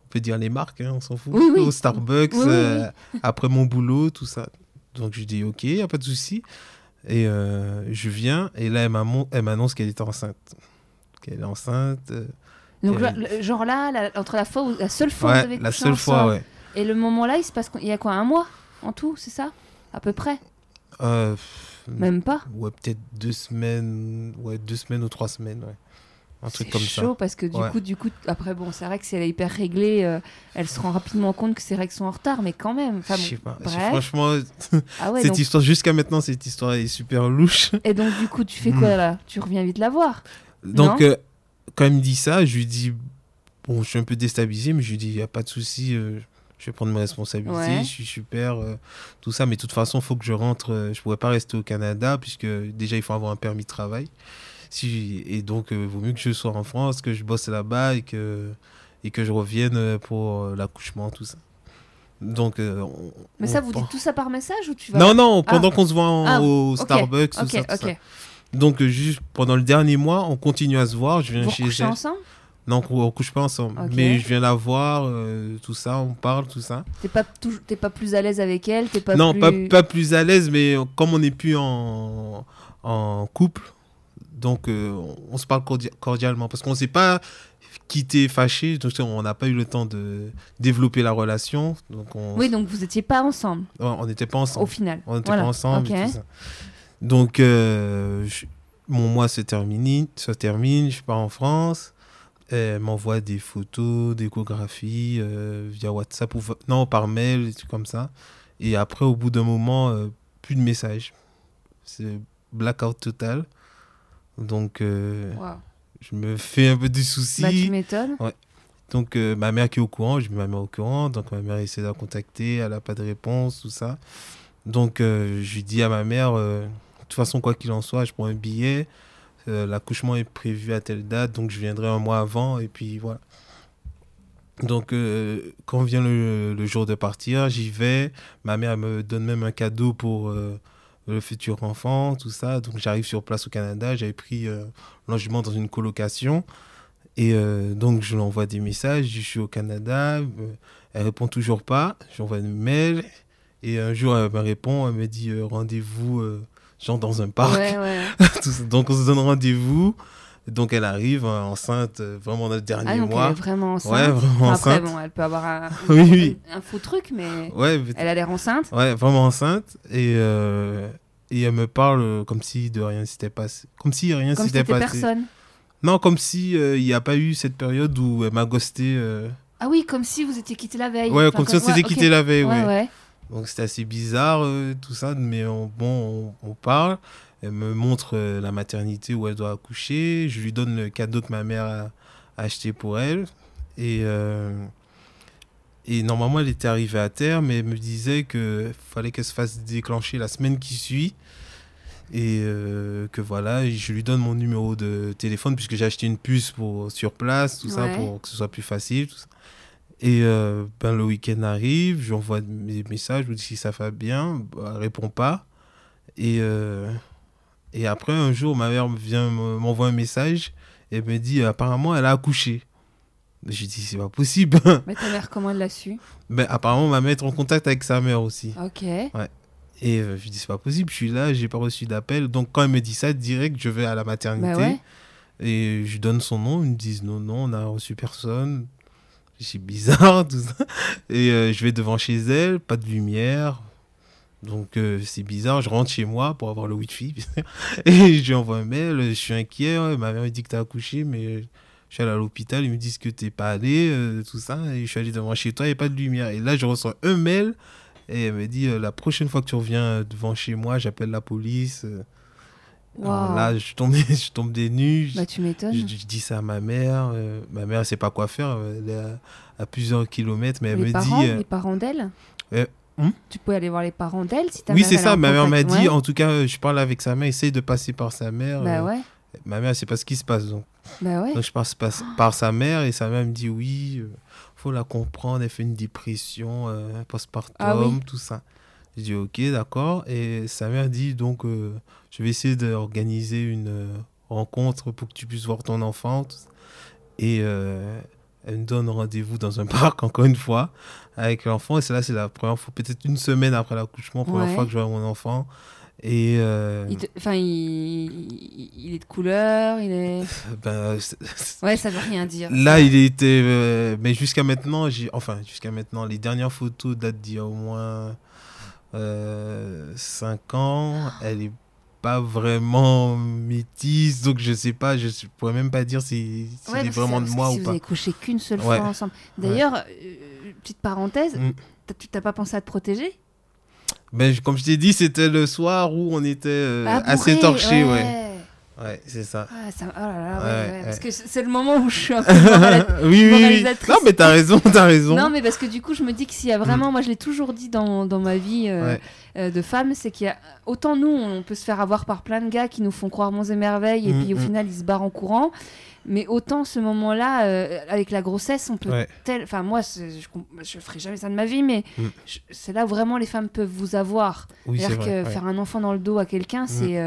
On peut dire les marques, hein, on s'en fout. Oui, oui. Au Starbucks, Oui, euh, après mon boulot, tout ça. Donc je dis Ok, y a pas de souci. Et euh, je viens, et là, elle m'annonce qu'elle est enceinte. Qu'elle est enceinte. euh, Donc, genre là, la- entre la fois où, la seule fois où vous ouais, avez la seule fois, ouais. et le moment là, il se passe, il y a quoi, un mois en tout, c'est ça? À peu près? Euh, Même pas? Ouais, peut-être deux semaines, ouais, deux semaines ou trois semaines, ouais. Un truc C'est comme chaud parce que du Ouais. coup, du coup, après bon, c'est vrai que si elle est hyper réglée, euh, elle se rend rapidement compte que ses règles sont en retard, mais quand même. ça. Je sais pas. bref. Franchement, <laughs> Ah ouais, cette donc- histoire, jusqu'à maintenant, cette histoire est super louche. Et donc du coup, tu fais quoi là? Tu reviens vite la voir? Donc, euh, quand il me dit ça, je lui dis, bon, je suis un peu déstabilisé, mais je lui dis, il n'y a pas de souci, euh, je vais prendre mes responsabilités, Ouais. je suis super, euh, tout ça, mais de toute façon, il faut que je rentre, je ne pourrais pas rester au Canada, puisque déjà, il faut avoir un permis de travail. Si, et donc, il vaut mieux que je sois en France, que je bosse là-bas et que, et que je revienne pour l'accouchement, tout ça. Donc, euh, on- Mais on ça, vous dites tout ça par message ou tu vas Non, non, pendant qu'on se voit en- Ah, au Starbucks, tout Ok, ça, tout ça. Donc, juste pendant le dernier mois, on continue à se voir. Je viens Vous chez elle. ensemble? Non, on, on couche pas ensemble. Mais je viens la voir, euh, tout ça, on parle, tout ça. T'es pas, pas plus à l'aise avec elle T'es pas non, plus... pas, pas plus à l'aise, mais comme on n'est plus en, en couple, donc euh, on, se parle cordi- cordialement. Parce qu'on ne s'est pas quitté fâché, donc on n'a pas eu le temps de développer la relation. Donc on Oui, donc vous étiez pas ensemble on n'était pas au ensemble. final. On n'était Voilà. pas ensemble Ok. et tout ça. Donc, euh, je- mon mois se termine, se termine, je pars en France. Elle m'envoie des photos, d'échographies euh, via WhatsApp ou non par mail, des trucs comme ça. Et après, au bout d'un moment, euh, plus de messages. C'est blackout total. Donc, euh, je me fais un peu de soucis. Bah, tu m'étonnes. Donc, euh, ma mère qui est au courant, je mets ma mère au courant. Donc, ma mère essaie de la contacter, elle n'a pas de réponse, tout ça. Donc, je dis à ma mère, toute façon, quoi qu'il en soit, je prends un billet. Euh, L'accouchement est prévu à telle date, donc je viendrai un mois avant, et puis voilà. Donc, euh, quand vient le, jour de partir, j'y vais. Ma mère me donne même un cadeau pour euh, le futur enfant, tout ça. Donc, j'arrive sur place au Canada. J'avais pris logement dans une colocation. Et donc, je lui envoie des messages. Je suis au Canada. elle répond toujours pas. J'envoie un mail. Et un jour, elle me répond. Elle me dit rendez-vous, genre dans un parc. Ouais, ouais. <laughs> Donc, on se donne rendez-vous. Donc, elle arrive euh, enceinte, euh, vraiment dans le dernier Ah, donc mois. elle est vraiment enceinte. Ouais, vraiment après, enceinte. bon, elle peut avoir un, <laughs> Oui, oui. un faux truc, mais Ouais, mais- elle a l'air enceinte. ouais, vraiment enceinte. Et, euh, et elle me parle euh, comme si de rien s'était passé. Comme si rien s'était passé. personne. Non, comme si euh, il n'y a pas eu cette période où elle m'a ghosté. euh, Ah oui, comme si vous étiez quitté la veille. Ouais, Enfin, comme si on s'était ouais, quitté la veille, Ouais, ouais. Donc c'était assez bizarre euh, tout ça, mais on- bon, on, on parle. Elle me montre euh, la maternité où elle doit accoucher. Je lui donne le cadeau que ma mère a, a acheté pour elle. Et, euh, et normalement, elle était arrivée à terme, mais elle me disait qu'il fallait qu'elle se fasse déclencher la semaine qui suit. Et que voilà, je lui donne mon numéro de téléphone puisque j'ai acheté une puce pour, sur place, tout ça, pour que ce soit plus facile. tout ça. Et euh, ben, le week-end arrive, j'envoie mes messages, je lui dis si ça va bien, bah, elle répond pas. Et, euh, et après, un jour, ma mère vient me- m'envoie un message et me dit apparemment, elle a accouché. J'ai dit c'est pas possible. <laughs> Mais ta mère, comment elle l'a su? Ben, apparemment, ma mère est en contact avec sa mère aussi. Ok. Et euh, je lui dis c'est pas possible, je suis là, j'ai pas reçu d'appel. Donc quand elle me dit ça, direct, je vais à la maternité Bah ouais. et je lui donne son nom. Ils me disent non, non, on n'a reçu personne. C'est bizarre, <laughs> tout ça. Et euh, je vais devant chez elle, pas de lumière. Donc euh, c'est bizarre, je rentre chez moi pour avoir le wifi. <laughs> et je lui envoie un mail, je suis inquiet. ma mère me dit que t'as accouché, mais je suis allé à l'hôpital, ils me disent que t'es pas allé, euh, tout ça. Et je suis allé devant chez toi, il n'y a pas de lumière. Et là, je reçois un mail et elle me dit la prochaine fois que tu reviens devant chez moi, j'appelle la police. Alors là, je tombe, <laughs> je tombe des nues. Bah, tu m'étonnes. je, je dis ça à ma mère. euh, ma mère, elle sait pas quoi faire. Elle est à, à plusieurs kilomètres, mais elle les me parents, dit. euh, les parents d'elle euh, hum Tu peux aller voir les parents d'elle si ta oui, c'est elle est ça. Ma mère m'a dit. Ouais. En tout cas, euh, je parle avec sa mère. Essaye de passer par sa mère. Bah euh, ouais. Ma mère, elle sait pas ce qui se passe. Donc, Bah ouais. donc je passe par, par sa mère et sa mère me dit oui, faut la comprendre. Elle fait une dépression postpartum, Ah oui. tout ça. Je dis ok, d'accord. Et sa mère dit donc je vais essayer d'organiser une euh, rencontre pour que tu puisses voir ton enfant. Et euh, elle me donne rendez-vous dans un <laughs> parc, encore une fois, avec l'enfant. Et c'est là, c'est la première fois, peut-être une semaine après l'accouchement, première Ouais. fois que je vois mon enfant. Et euh, Il te- Enfin, il... il- est de couleur, il est. <laughs> ben, Ouais, ça veut rien dire. Là, il était. euh, mais jusqu'à maintenant, j'ai. Enfin, jusqu'à maintenant, les dernières photos datent d'il y a au moins 5 ans. Elle est pas vraiment métisse, donc je sais pas, je pourrais même pas dire si, si Ouais, elle est parce que vraiment de moi ou si vous pas. avez couché qu'une seule Ouais. fois ensemble. D'ailleurs, euh, petite parenthèse, Mm. tu t'as pas pensé à te protéger? Ben, comme je t'ai dit, c'était le soir où on était euh, Ah, assez torchés, ouais. Ouais. C'est ça. Ah, ça... Oh là là, ouais, Ouais, ouais, ouais. Parce que c'est le moment où je suis un peu morale- <laughs> oui, oui, oui. Non, mais t'as raison, t'as raison. Non, mais parce que du coup, je me dis que s'il y a vraiment, moi je l'ai toujours dit dans, dans ma vie euh, Mm. Euh, de femme, c'est qu'il y a autant nous, on peut se faire avoir par plein de gars qui nous font croire monts et merveilles et Mm, puis au mm. final ils se barrent en courant. Mais autant ce moment-là, euh, avec la grossesse, on peut tel. Enfin, moi, je, je ferai jamais ça de ma vie, mais Mm. je- c'est là où vraiment les femmes peuvent vous avoir. Oui, c'est C'est-à-dire que faire un enfant dans le dos à quelqu'un, c'est.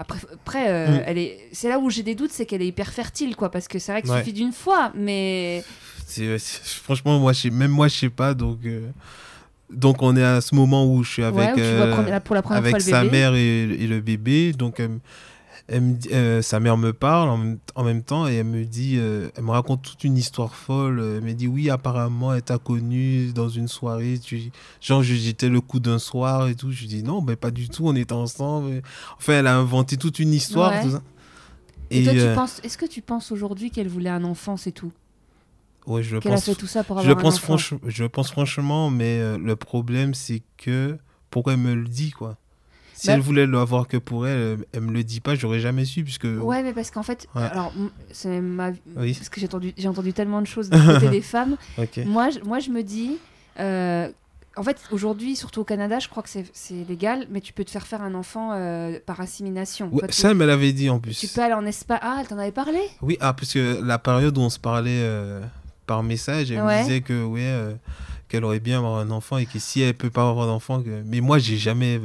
Après, après euh, Mm. elle est. C'est là où j'ai des doutes, c'est qu'elle est hyper fertile, quoi, parce que c'est vrai qu'il Ouais. suffit d'une fois, mais. C'est- c'est- <laughs> franchement, moi, je sais- même moi, je sais pas. Donc, euh, donc, on est à ce moment où je suis avec, ouais, euh, pour la première avec fois sa bébé. mère et, et le bébé. Donc, elle, me- dit- euh, sa mère me parle en même, en même temps et elle me dit, euh, elle me raconte toute une histoire folle. Elle me dit, oui, apparemment, elle t'a connu dans une soirée. Tu, genre, je- j'étais le coup d'un soir et tout. Je lui dis, non, mais pas du tout, on était ensemble. Enfin, elle a inventé toute une histoire. Ouais. Tout ça. Et, toi, euh, tu penses, est-ce que tu penses aujourd'hui qu'elle voulait un enfant, c'est tout? Ouais, je Qu'elle a pense fait tout ça pour Je avoir un pense, enfant franch... je le pense franchement, mais euh, le problème, c'est que pourquoi elle me le dit, quoi? Si Bah- elle voulait l'avoir que pour elle, euh, elle me le dit pas, j'aurais jamais su, puisque... Ouais, mais parce qu'en fait, Ouais. alors, c'est ma. Oui, Parce que j'ai entendu, j'ai entendu tellement de choses du côté des <laughs> femmes. Moi, je, moi, je me dis. euh, en fait, aujourd'hui, surtout au Canada, je crois que c'est c'est légal, mais tu peux te faire faire un enfant euh, par assimilation. Ouais, Toi, tu- ça, elle l'avait dit en plus. tu peux aller en Espagne. Ah, elle t'en avait parlé? Oui, ah, parce que la période où on se parlait euh, par message, elle Ouais. me disait que, ouais, euh, qu'elle aurait bien avoir un enfant et que si elle peut pas avoir d'enfant, que... mais moi, j'ai jamais...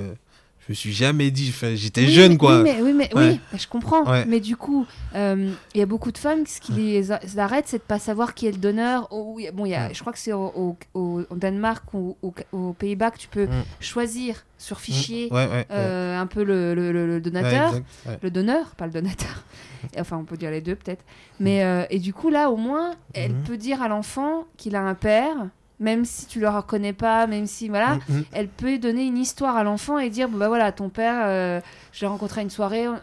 euh, je me suis jamais dit, j'étais Oui, jeune, mais- quoi. Oui, mais, oui, mais, Ouais. oui, mais je comprends. Ouais. Mais du coup, euh, il y a beaucoup de femmes, ce qui les arrête, c'est de pas savoir qui est le donneur. Oh, bon, il y a, Mm. je crois que c'est au, au- au- au Danemark ou au- aux Pays-Bas que tu peux Mm. choisir sur fichier Ouais, ouais, ouais. euh, un peu le, le- le- donateur. exact, le donneur, pas le donateur. <laughs> Enfin, on peut dire les deux peut-être. Mais euh, et du coup là, au moins, elle peut dire à l'enfant qu'il a un père, même si tu le reconnais pas, même si voilà, Mm, mm. elle peut donner une histoire à l'enfant et dire bon, bah voilà, ton père, euh, je l'ai rencontré à une soirée. euh,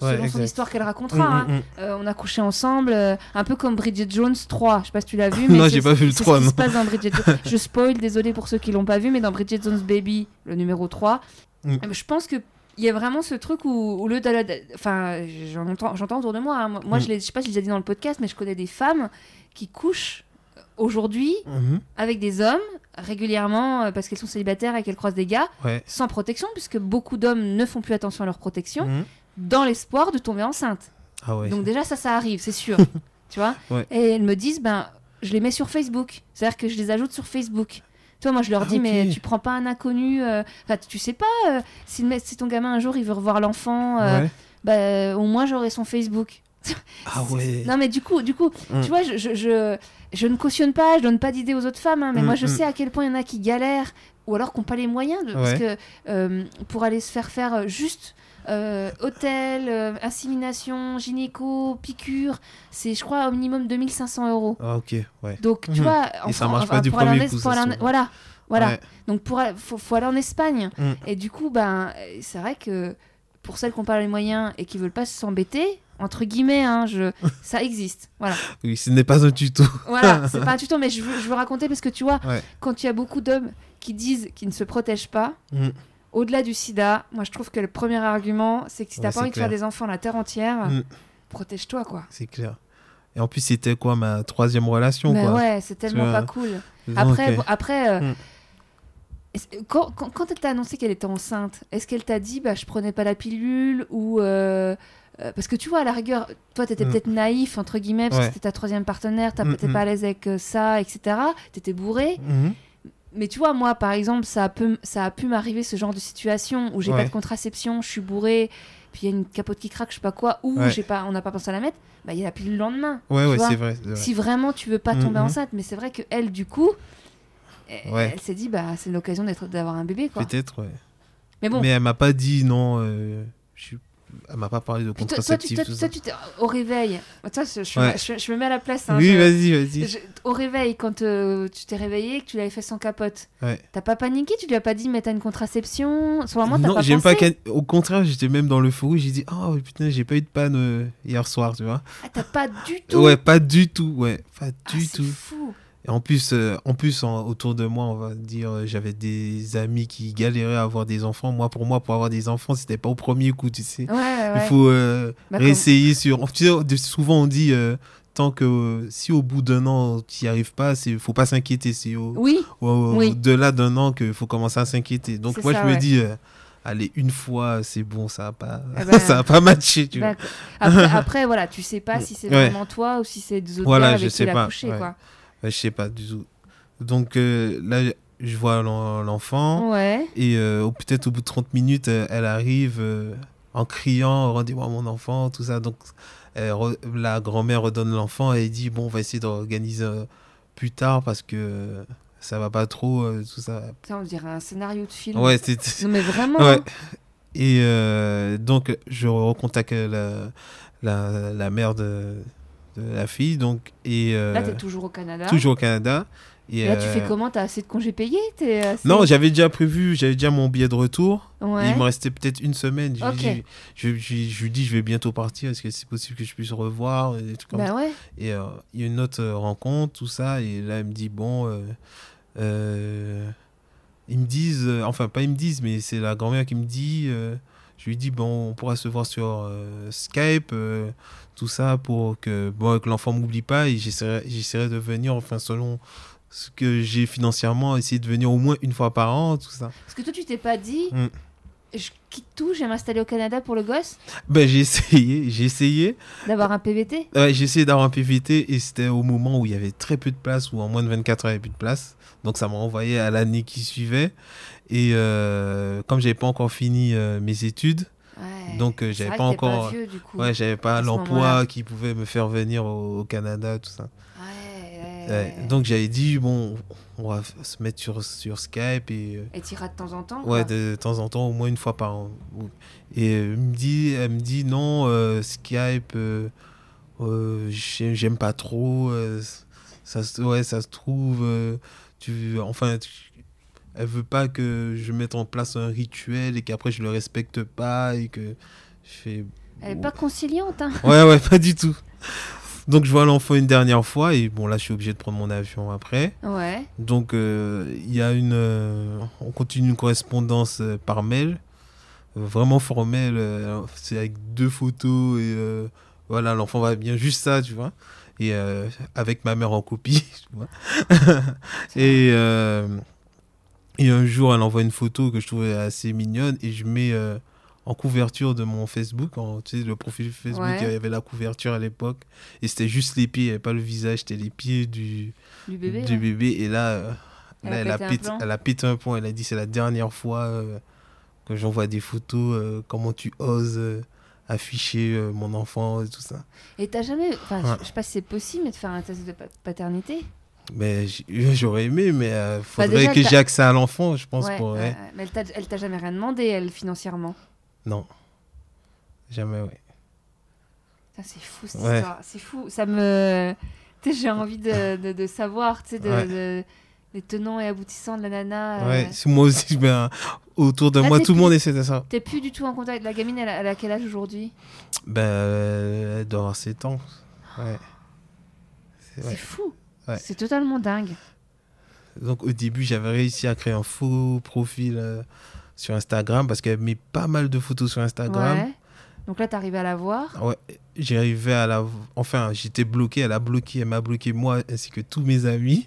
Ouais, selon son exact. histoire qu'elle racontera, Mm, hein. mm, mm. Euh, on a couché ensemble, euh, un peu comme Bridget Jones 3. Je sais pas si tu l'as vu, <laughs> mais Non, j'ai pas vu le c'est 3, Ce qui non. se passe dans Bridget Jones. <laughs> Je spoil, désolé pour ceux qui l'ont pas vu, mais dans Bridget Jones Baby, le numéro 3, Mm. euh, je pense que il y a vraiment ce truc où, où le enfin j'en entends j'entends autour de moi hein. moi je, je sais pas si je l'ai déjà dit dans le podcast mais je connais des femmes qui couchent aujourd'hui Mhm. avec des hommes régulièrement euh, parce qu'elles sont célibataires et qu'elles croisent des gars Ouais. sans protection, puisque beaucoup d'hommes ne font plus attention à leur protection, Mhm. dans l'espoir de tomber enceinte. Ah ouais. Donc déjà ça, ça arrive, c'est sûr. <laughs> tu vois Ouais. Et elles me disent, ben, je les mets sur Facebook. C'est-à-dire que je les ajoute sur Facebook. Tu vois, moi je leur Ah, dis, mais tu prends pas un inconnu. euh, Enfin, tu sais pas euh, si, ton gamin un jour il veut revoir l'enfant, euh, bah, au moins j'aurai son Facebook. Ah <laughs> ouais. Non mais du coup, du coup, Mm. tu vois, je, je, je, je ne cautionne pas, je donne pas d'idées aux autres femmes, hein, mais Mm, moi je mm. sais à quel point il y en a qui galèrent ou alors qui n'ont pas les moyens, de, parce que euh, pour aller se faire faire euh, juste euh, hôtel, euh, insémination, gynéco, piqûre, c'est je crois au minimum 2500 euros. Ah ok, ouais. Donc tu Mhm. vois, Et ça marche pas du en premier coup, ça en- se. Voilà, voilà. Ouais. Donc pour faut, faut aller en Espagne. Mm. Et du coup, ben, c'est vrai que pour celles qui n'ont pas les moyens et qui veulent pas s'embêter, entre guillemets, hein, je... ça existe. Voilà. <laughs> Oui, ce n'est pas un tuto. <laughs> Voilà, c'est pas un tuto, mais je veux, je veux raconter parce que tu vois, Ouais. quand il y a beaucoup d'hommes qui disent qu'ils ne se protègent pas, Mm. au-delà du sida, moi je trouve que le premier argument, c'est que si t'as Ouais, pas c'est envie de faire des enfants la terre entière, Mm. protège-toi quoi. C'est clair. Et en plus, c'était quoi ma troisième relation Mais quoi? ouais, c'est tellement pas cool. Après, après euh, Mm. quand, quand elle t'a annoncé qu'elle était enceinte, est-ce qu'elle t'a dit bah, je prenais pas la pilule ou. euh, euh, parce que tu vois, à la rigueur, toi, t'étais Mm. peut-être naïf, entre guillemets, parce Ouais. que c'était ta troisième partenaire, t'as- Mm, t'étais mm. pas à l'aise avec euh, ça, etc. T'étais bourré. mhm. Mais tu vois, moi, par exemple, ça a, pu, ça a pu m'arriver ce genre de situation où j'ai pas de contraception, je suis bourré, puis il y a une capote qui craque, je sais pas quoi, ou Ouais. j'ai pas, on n'a pas pensé à la mettre, bah il y a la pilule le lendemain. Ouais, ouais, c'est vrai. Si vraiment tu veux pas tomber Mhm. enceinte, mais c'est vrai que elle, du coup, elle, s'est dit, bah c'est l'occasion d'être, d'avoir un bébé, quoi. Peut-être, ouais. Mais bon, Mais elle m'a pas dit non. euh, je suis- Elle m'a pas parlé de puis toi, toi, contraceptif. toi, toi, au réveil, toi, je, je, Ouais. je- je me mets à la place. hein, Oui, vas-y, vas-y. au réveil, quand euh, tu t'es réveillé, que tu l'avais fait sans capote, Ouais. t'as pas paniqué Tu lui as pas dit, mais t'as une contraception? Sur le moment, t'as Non, pas pensé? pas. Au contraire, j'étais même dans l'euphorie. J'ai dit, oh putain, j'ai pas eu de panne euh, hier soir, tu vois. Ah, t'as pas du tout Ouais, pas du tout, ouais, pas Ah, du c'est tout. fou. Et en plus, euh, en plus en- autour de moi, on va dire, euh, j'avais des amis qui galéraient à avoir des enfants. Moi, pour moi, pour avoir des enfants, c'était pas au premier coup, tu sais. Ouais, ouais. Il faut euh, Bah, réessayer sur. Tu sais, souvent on dit, euh, tant que si au bout d'un an tu n'y arrives pas, il faut pas s'inquiéter. C'est au, Oui, au- au- Oui. au-delà d'un an qu'il faut commencer à s'inquiéter. Donc moi, ça, je me dis, euh, allez, une fois, c'est bon, ça a pas, Eh ben, <laughs> ça a pas matché, tu vois. d'accord. Après, <laughs> après, voilà, tu sais pas si c'est Ouais. vraiment toi ou si c'est des autres Voilà, je avec qui sais a pas, couché, ouais. quoi. Je sais pas du tout. Donc euh, là, je vois l'en- l'enfant. Ouais. Et euh, peut-être au bout de 30 minutes, euh, elle arrive en criant Rendez-moi mon enfant, tout ça. Donc la grand-mère redonne l'enfant et dit Bon, on va essayer d'organiser euh, plus tard parce que ça va pas trop, euh, tout ça. Putain, on dirait un scénario de film. Ouais, c'est. Non, mais vraiment. Ouais. Et euh, donc, je recontacte la, la, la mère de, de la fille. Donc, et, euh, Là, t'es toujours au Canada. toujours au Canada. Et, Et là, tu fais euh, comment? T'as assez de congés payés? Assez- Non, j'avais déjà prévu, j'avais déjà mon billet de retour. Ouais. Il me restait peut-être une semaine. Je, lui dis, je, je- je lui dis, je vais bientôt partir. Est-ce que c'est possible que je puisse revoir? Et trucs comme Bah ça. ouais. Et euh, il y a une autre rencontre, tout ça. Et là, il me dit, bon, euh, euh, ils me disent, enfin, pas ils me disent, mais c'est la grand-mère qui me dit, je lui dis, bon, on pourra se voir sur Skype, tout ça, pour que, bon, que l'enfant m'oublie pas. Et j'essaierai de venir, enfin, selon ce que j'ai financièrement, essayer de venir au moins une fois par an, tout ça. Parce que toi, tu t'es pas dit, Mm. je quitte tout, je vais m'installer au Canada pour le gosse, Ben, j'ai essayé, j'ai essayé. d'avoir un PVT. Ouais, j'ai essayé d'avoir un PVT et c'était au moment où il y avait très peu de place, ou en moins de 24 heures, il n'y avait plus de place. Donc ça m'a envoyé à l'année qui suivait. Et euh, comme j'avais pas encore fini euh, mes études. Donc euh, j'avais pas encore, vieux, du coup. ouais, j'avais pas l'emploi qui pouvait me faire venir au, au Canada, tout ça. Ouais, ouais, Ouais, ouais. donc j'avais dit bon, on va se mettre sur, sur Skype et euh, Et t'iras de temps en temps Ouais, quoi. de temps en temps, au moins une fois par an. Et elle me dit, elle me dit non, euh, Skype, euh, euh, j'ai- j'aime pas trop. ça, ouais, ça se trouve. tu, enfin, tu- elle veut pas que je mette en place un rituel et qu'après je le respecte pas et que je fais. Elle est pas conciliante, hein. Ouais, ouais, pas du tout. Donc je vois l'enfant une dernière fois et bon là je suis obligé de prendre mon avion après. Ouais. Donc, euh, il y a une. euh, on continue une correspondance euh, par mail. vraiment formelle. c'est avec deux photos et voilà, l'enfant va bien. Juste ça, tu vois. et avec ma mère en copie. <laughs> tu vois. et, et un jour, elle envoie une photo que je trouvais assez mignonne et je mets euh, en couverture de mon Facebook, en, tu sais, le profil Facebook, Ouais. il y avait la couverture à l'époque et c'était juste les pieds, il n'y avait pas le visage, c'était les pieds du, Du bébé. du ouais. bébé. Et là, euh, Elle là, a elle, a pété un pété, plomb. elle a pété un point. Elle a dit c'est la dernière fois euh, que j'envoie des photos. comment tu oses afficher mon enfant et tout ça. Et t'as jamais. Enfin, Ouais. je sais pas si c'est possible, mais de faire un test de pa- paternité? Mais <laughs> j'aurais aimé, mais il faudrait Bah, déjà, que j'ai accès à l'enfant, je pense. Ouais, pour, ouais. Mais elle t'a- jamais rien demandé, elle, financièrement? Non. Jamais. Putain, C'est fou cette Ouais. histoire. C'est fou. Ça me. J'ai envie de, de, de savoir, tu sais, de, les tenants et aboutissants de la nana. euh. Ouais, moi aussi, ben, autour de moi, tout le monde essaie de ça. T'es plus du tout en contact. La gamine, elle elle a quel âge aujourd'hui? Ben, euh, elle doit avoir 7 ans. Ouais. C'est- C'est ouais. fou. Ouais. C'est totalement dingue. Donc au début, j'avais réussi à créer un faux profil euh, sur Instagram parce qu'elle met pas mal de photos sur Instagram. Ouais. Donc là, t'arrives à la voir. Ouais, j'arrivais à la. Enfin, j'étais bloqué, elle a bloqué, elle m'a bloqué moi ainsi que tous mes amis.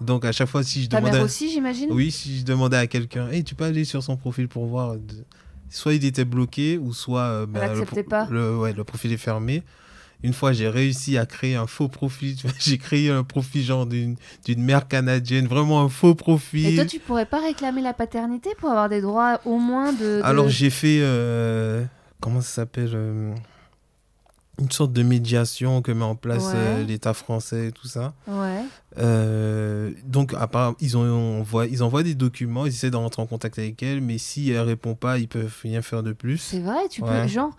Donc à chaque fois, si je Ta demandais. mère aussi, j'imagine? Oui, si je demandais à quelqu'un, hey, tu peux aller sur son profil pour voir. de- Soit il était bloqué, ou soit euh, le, pro- pas? Le, ouais, le profil est fermé. Une fois, j'ai réussi à créer un faux profil. <laughs> J'ai créé un profil genre d'une d'une mère canadienne, vraiment un faux profil. Et toi, tu pourrais pas réclamer la paternité pour avoir des droits au moins de. de- Alors j'ai fait, euh, comment ça s'appelle euh, Une sorte de médiation que met en place Ouais. euh, l'État français et tout ça. Ouais. Donc à part, ils, ont, ils envoient des documents, ils essaient de rentrer en contact avec elle, mais si elle répond pas, ils peuvent rien faire de plus. C'est vrai, tu peux. Ouais. Genre.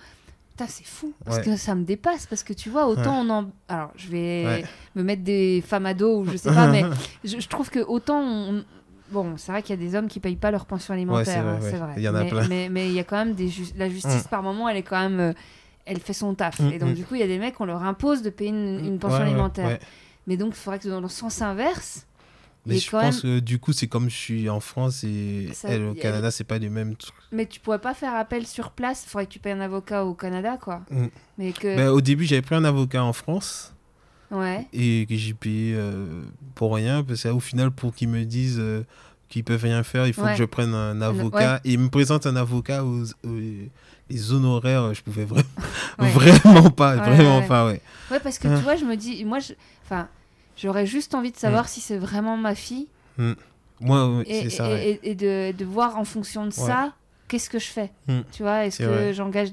C'est fou. Parce Ouais. que ça me dépasse. Parce que tu vois, autant on en. Alors, je vais Ouais. me mettre des femmes à dos ou je sais pas, mais <laughs> je, je trouve que autant on. Bon, c'est vrai qu'il y a des hommes qui payent pas leur pension alimentaire, c'est vrai, hein, vrai. Il y en a mais, plein. Mais mais il y a quand même des ju- la justice Mm. par moment, elle est quand même, euh, elle fait son taf. Mm, Et donc mm. du coup, il y a des mecs, on leur impose de payer une, une pension alimentaire. Mais donc, il faudrait que dans le sens inverse, Mais je pense que du coup, c'est comme je suis en France et Ça- elle au Canada, c'est pas les mêmes trucs. mais tu pourrais pas faire appel sur place. Il faudrait que tu payes un avocat au Canada, quoi. Mm. Mais que, Ben, au début, j'avais pris un avocat en France. ouais. et que j'ai payé euh, pour rien parce qu'au final pour qu'ils me disent euh, qu'ils peuvent rien faire il faut Ouais. que je prenne un avocat et ils me présentent un avocat aux, aux- les honoraires je pouvais vraiment <laughs> Ouais. <laughs> vraiment pas Ouais, vraiment ouais. pas ouais Ouais, parce que Ah. tu vois, je me dis, moi, je... enfin, j'aurais juste envie de savoir si c'est vraiment ma fille moi ouais, et, ça et- ouais. et- et de, de voir en fonction de ça, qu'est-ce que je fais Mm. Tu vois, est-ce que j'engage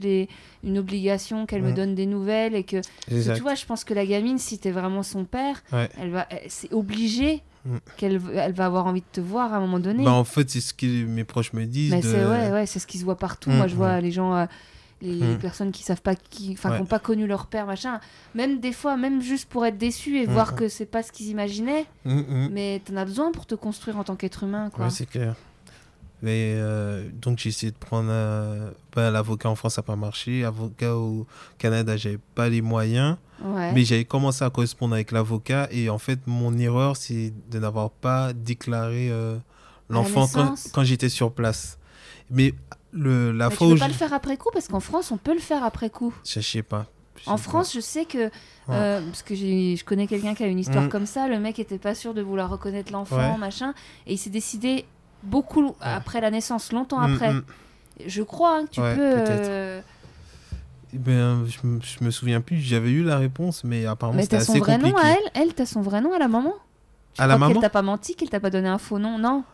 une obligation qu'elle me Mm. donne des nouvelles et que parce que Exact. tu vois, je pense que la gamine, si t'es vraiment son père, Ouais. elle va, elle- c'est obligé Mm. qu'elle elle va avoir envie de te voir à un moment donné. Bah, en fait c'est ce que mes proches me disent Mais de- c'est ouais, ouais, c'est ce qui se voit partout. Mm, Moi, je vois mm. les gens, euh, les, les Mm. personnes qui savent pas, qui, enfin, Ouais. n'ont pas connu leur père, machin. Même des fois, même juste pour être déçus et voir mm. que c'est pas ce qu'ils imaginaient. Mm, mm. Mais t'en as besoin pour te construire en tant qu'être humain, quoi. Ouais, c'est clair. Mais euh, donc j'ai essayé de prendre euh, bah, l'avocat en France, ça n'a pas marché. Avocat au Canada, j'avais pas les moyens. Ouais. Mais j'avais commencé à correspondre avec l'avocat et en fait mon erreur c'est de n'avoir pas déclaré euh, l'enfant quand, quand j'étais sur place. Mais le, la Mais fois tu où peux pas je... le faire après coup parce qu'en France, on peut le faire après coup. je sais pas. Je sais En pas. France, je sais que euh, parce que j'ai- je connais quelqu'un qui a une histoire Mm. comme ça. Le mec était pas sûr de vouloir reconnaître l'enfant, Ouais. machin, et il s'est décidé beaucoup après la naissance, longtemps Mm, après. mm. Je crois hein, que tu Ouais, peux. peut-être. euh, Eh Ben, je, me- je me souviens plus, j'avais eu la réponse, mais apparemment Mais c'était t'as son assez vrai compliqué. nom à elle? Elle, t'as son vrai nom à la maman? Tu À la crois maman? qu'elle t'a pas menti, qu'elle t'a pas donné un faux nom? Non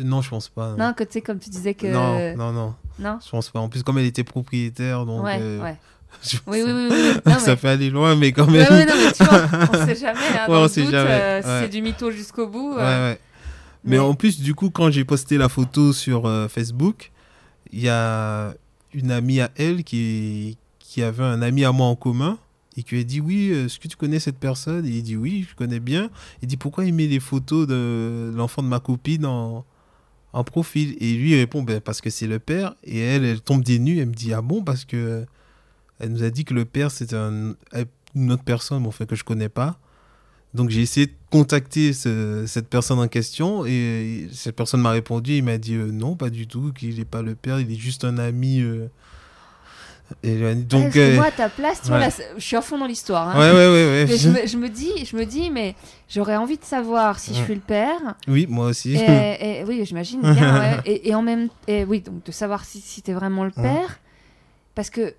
Non, je pense pas. Non, que tu sais, comme tu disais que. non, non, non, Non? Je pense pas. En plus, comme elle était propriétaire, donc. Ouais, euh, ouais. <laughs> Oui, oui, oui. oui, oui. <laughs> Non, ça mais... fait aller loin, mais quand même. Ouais, ouais, non, mais tu vois, on sait <laughs> jamais. Hein, Ouais, dans on le sait doute, jamais, euh, si c'est du mytho jusqu'au bout. Euh, ouais. Mais, en plus, du coup, quand j'ai posté la photo sur euh, Facebook, il y a une amie à elle qui, qui avait un ami à moi en commun et qui lui a dit Oui, est-ce que tu connais cette personne? Et il dit Oui, je connais bien. Il dit Pourquoi il met les photos de l'enfant de ma copine en, en profil Et lui, répond ben, Parce que c'est le père. Et elle, elle tombe des nues. Elle me dit Ah bon Parce que elle nous a dit que le père, c'est un, une autre personne, mais enfin, que je connais pas. Donc j'ai essayé de contacter ce- cette personne en question et cette personne m'a répondu, il m'a dit euh, non, pas du tout, qu'il n'est pas le père, il est juste un ami, euh, éloigné. Ouais, Donc, euh, moi, à ta place, tu vois, là, je suis à fond dans l'histoire. hein. ouais, ouais. Mais je me, je me dis, je me dis, mais j'aurais envie de savoir si je suis le père. Oui, moi aussi. Et, <laughs> et- oui, j'imagine. <laughs> Et, et en même, et oui, donc de savoir si, si t'es vraiment le père, parce que,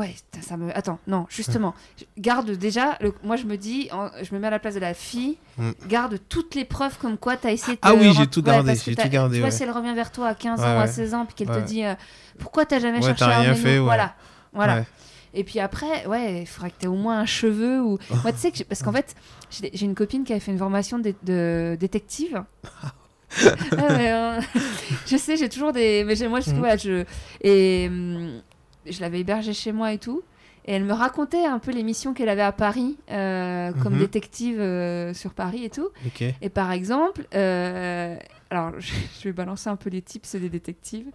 ouais, ça, me. Attends, non, justement, je- garde déjà. le- moi, je me dis, en- je me mets à la place de la fille. Mm. Garde toutes les preuves comme quoi t'as essayé de. Ah te oui, j'ai tout Ouais, gardé, j'ai t'as- tout gardé, Tu vois, ouais. si elle revient vers toi à 15 Ouais, ans, à ouais. 16 ans, puis qu'elle Ouais. te dit, euh, pourquoi t'as jamais Ouais, cherché un rien fait, ouais. Voilà, voilà. Ouais. Et puis après, ouais, il faudrait que tu aies au moins un cheveu. Ou... Moi, tu sais que. Parce qu'en fait, j'ai une copine qui avait fait une formation de, de détective. <laughs> Ah ouais, hein. je sais, j'ai toujours des. Mais moi, je, Mhm. voilà, je... Et hum, je l'avais hébergée chez moi et tout. Et elle me racontait un peu les missions qu'elle avait à Paris, euh, comme Mhm. détective euh, sur Paris et tout. Et par exemple, euh, alors <laughs> je je vais balancer un peu les tips des détectives.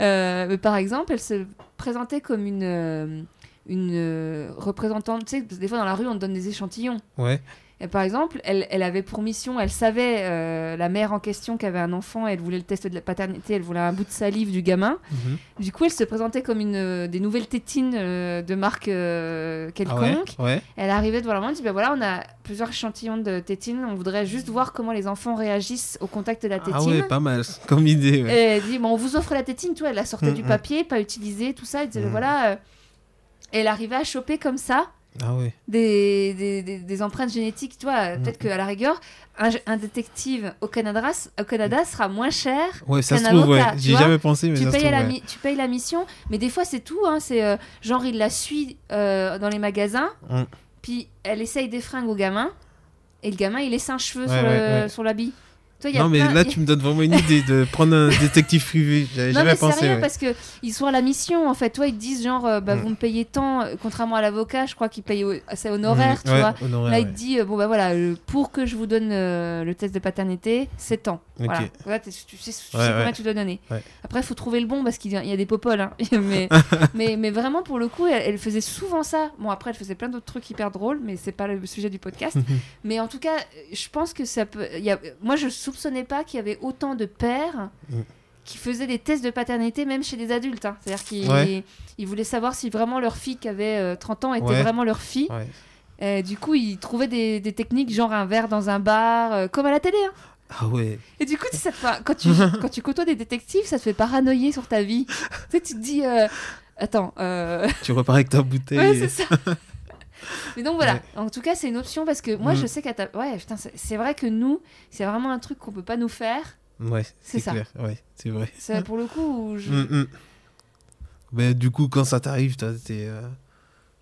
Mais par exemple, elle se présentait comme une, une représentante. Tu sais, des fois dans la rue, on te donne des échantillons. Ouais. Et par exemple, elle, elle avait pour mission, elle savait, euh, la mère en question qui avait un enfant, elle voulait le test de la paternité, elle voulait un bout de salive du gamin. Mhm. Du coup, elle se présentait comme une, euh, des nouvelles tétines euh, de marque euh, Ah quelconque. ouais. Ouais. Elle arrivait devant la maman, elle dit ben voilà, on a plusieurs échantillons de tétines, on voudrait juste voir comment les enfants réagissent au contact de la tétine. Ah ouais, pas mal <laughs> comme idée. Ouais. Et elle dit bon, on vous offre la tétine, toi, elle la sortait Mm, du mm. papier, pas utilisé, tout ça. Elle disait Mm. voilà, elle arrivait à choper comme ça Ah ouais. des, des, des- des empreintes génétiques, tu vois. Mm. Peut-être qu'à la rigueur, un, un détective au Canada, au Canada sera moins cher. Ouais, ça se trouve, ouais. J'y ai jamais pensé, mais Tu ça se payes, trouve, la ouais. mi- tu payes la mission, mais des fois c'est tout. Hein, c'est euh, genre il la suit euh, dans les magasins, Mm. puis elle essaye des fringues au gamin, et le gamin il laisse un cheveu ouais. sur l'habit. Toi, il y a Non, mais plein- là, <laughs> tu me donnes vraiment une idée de prendre un détective privé. J'avais Non jamais mais pensé. sérieux ouais. parce que ils sont à la mission en fait. Toi ils te disent genre euh, bah, Mm. vous me payez tant, euh, contrairement à l'avocat, je crois qu'il paye assez honoraire, Mhm, tu ouais, vois. honoraire, Là, il ouais. te dit, euh, bon, bah voilà, euh, pour que je vous donne le test de paternité, c'est temps. Ok. Voilà. Tu sais, tu sais Ouais, combien tu dois donner. Après, il faut trouver le bon parce qu'il y a il des popoles. hein. <laughs> mais, <laughs> mais, mais vraiment, pour le coup, elle, elle faisait souvent ça. Bon, après, elle faisait plein d'autres trucs hyper drôles, mais c'est pas le sujet du podcast. mais en tout cas, je pense que ça peut. il Y a... Moi, je soupçonnais pas qu'il y avait autant de pères. Mm. qui faisaient des tests de paternité même chez des adultes. hein. C'est-à-dire qu'ils Ouais. ils voulaient savoir si vraiment leur fille qui avait euh, 30 ans était Ouais. vraiment leur fille. Ouais. Euh, du coup, ils trouvaient des, des techniques, genre un verre dans un bar, euh, comme à la télé. hein. Ah ouais. Et du coup, tu sais, quand, tu, <laughs> quand tu côtoies des détectives, ça te fait paranoïer sur ta vie. tu sais, tu te dis, euh, attends, euh, Tu repars avec ta <laughs> bouteille. ouais, c'est ça. <laughs> Mais donc voilà, Ouais. en tout cas, c'est une option parce que moi, Mm. je sais qu'à ta... Ouais, putain, c'est vrai que nous, c'est vraiment un truc qu'on peut pas nous faire. Ouais, C'est ça. clair. Ouais, c'est vrai. C'est pour le coup je... Mm, mm. Mais du coup, quand ça t'arrive, toi, t'es. euh,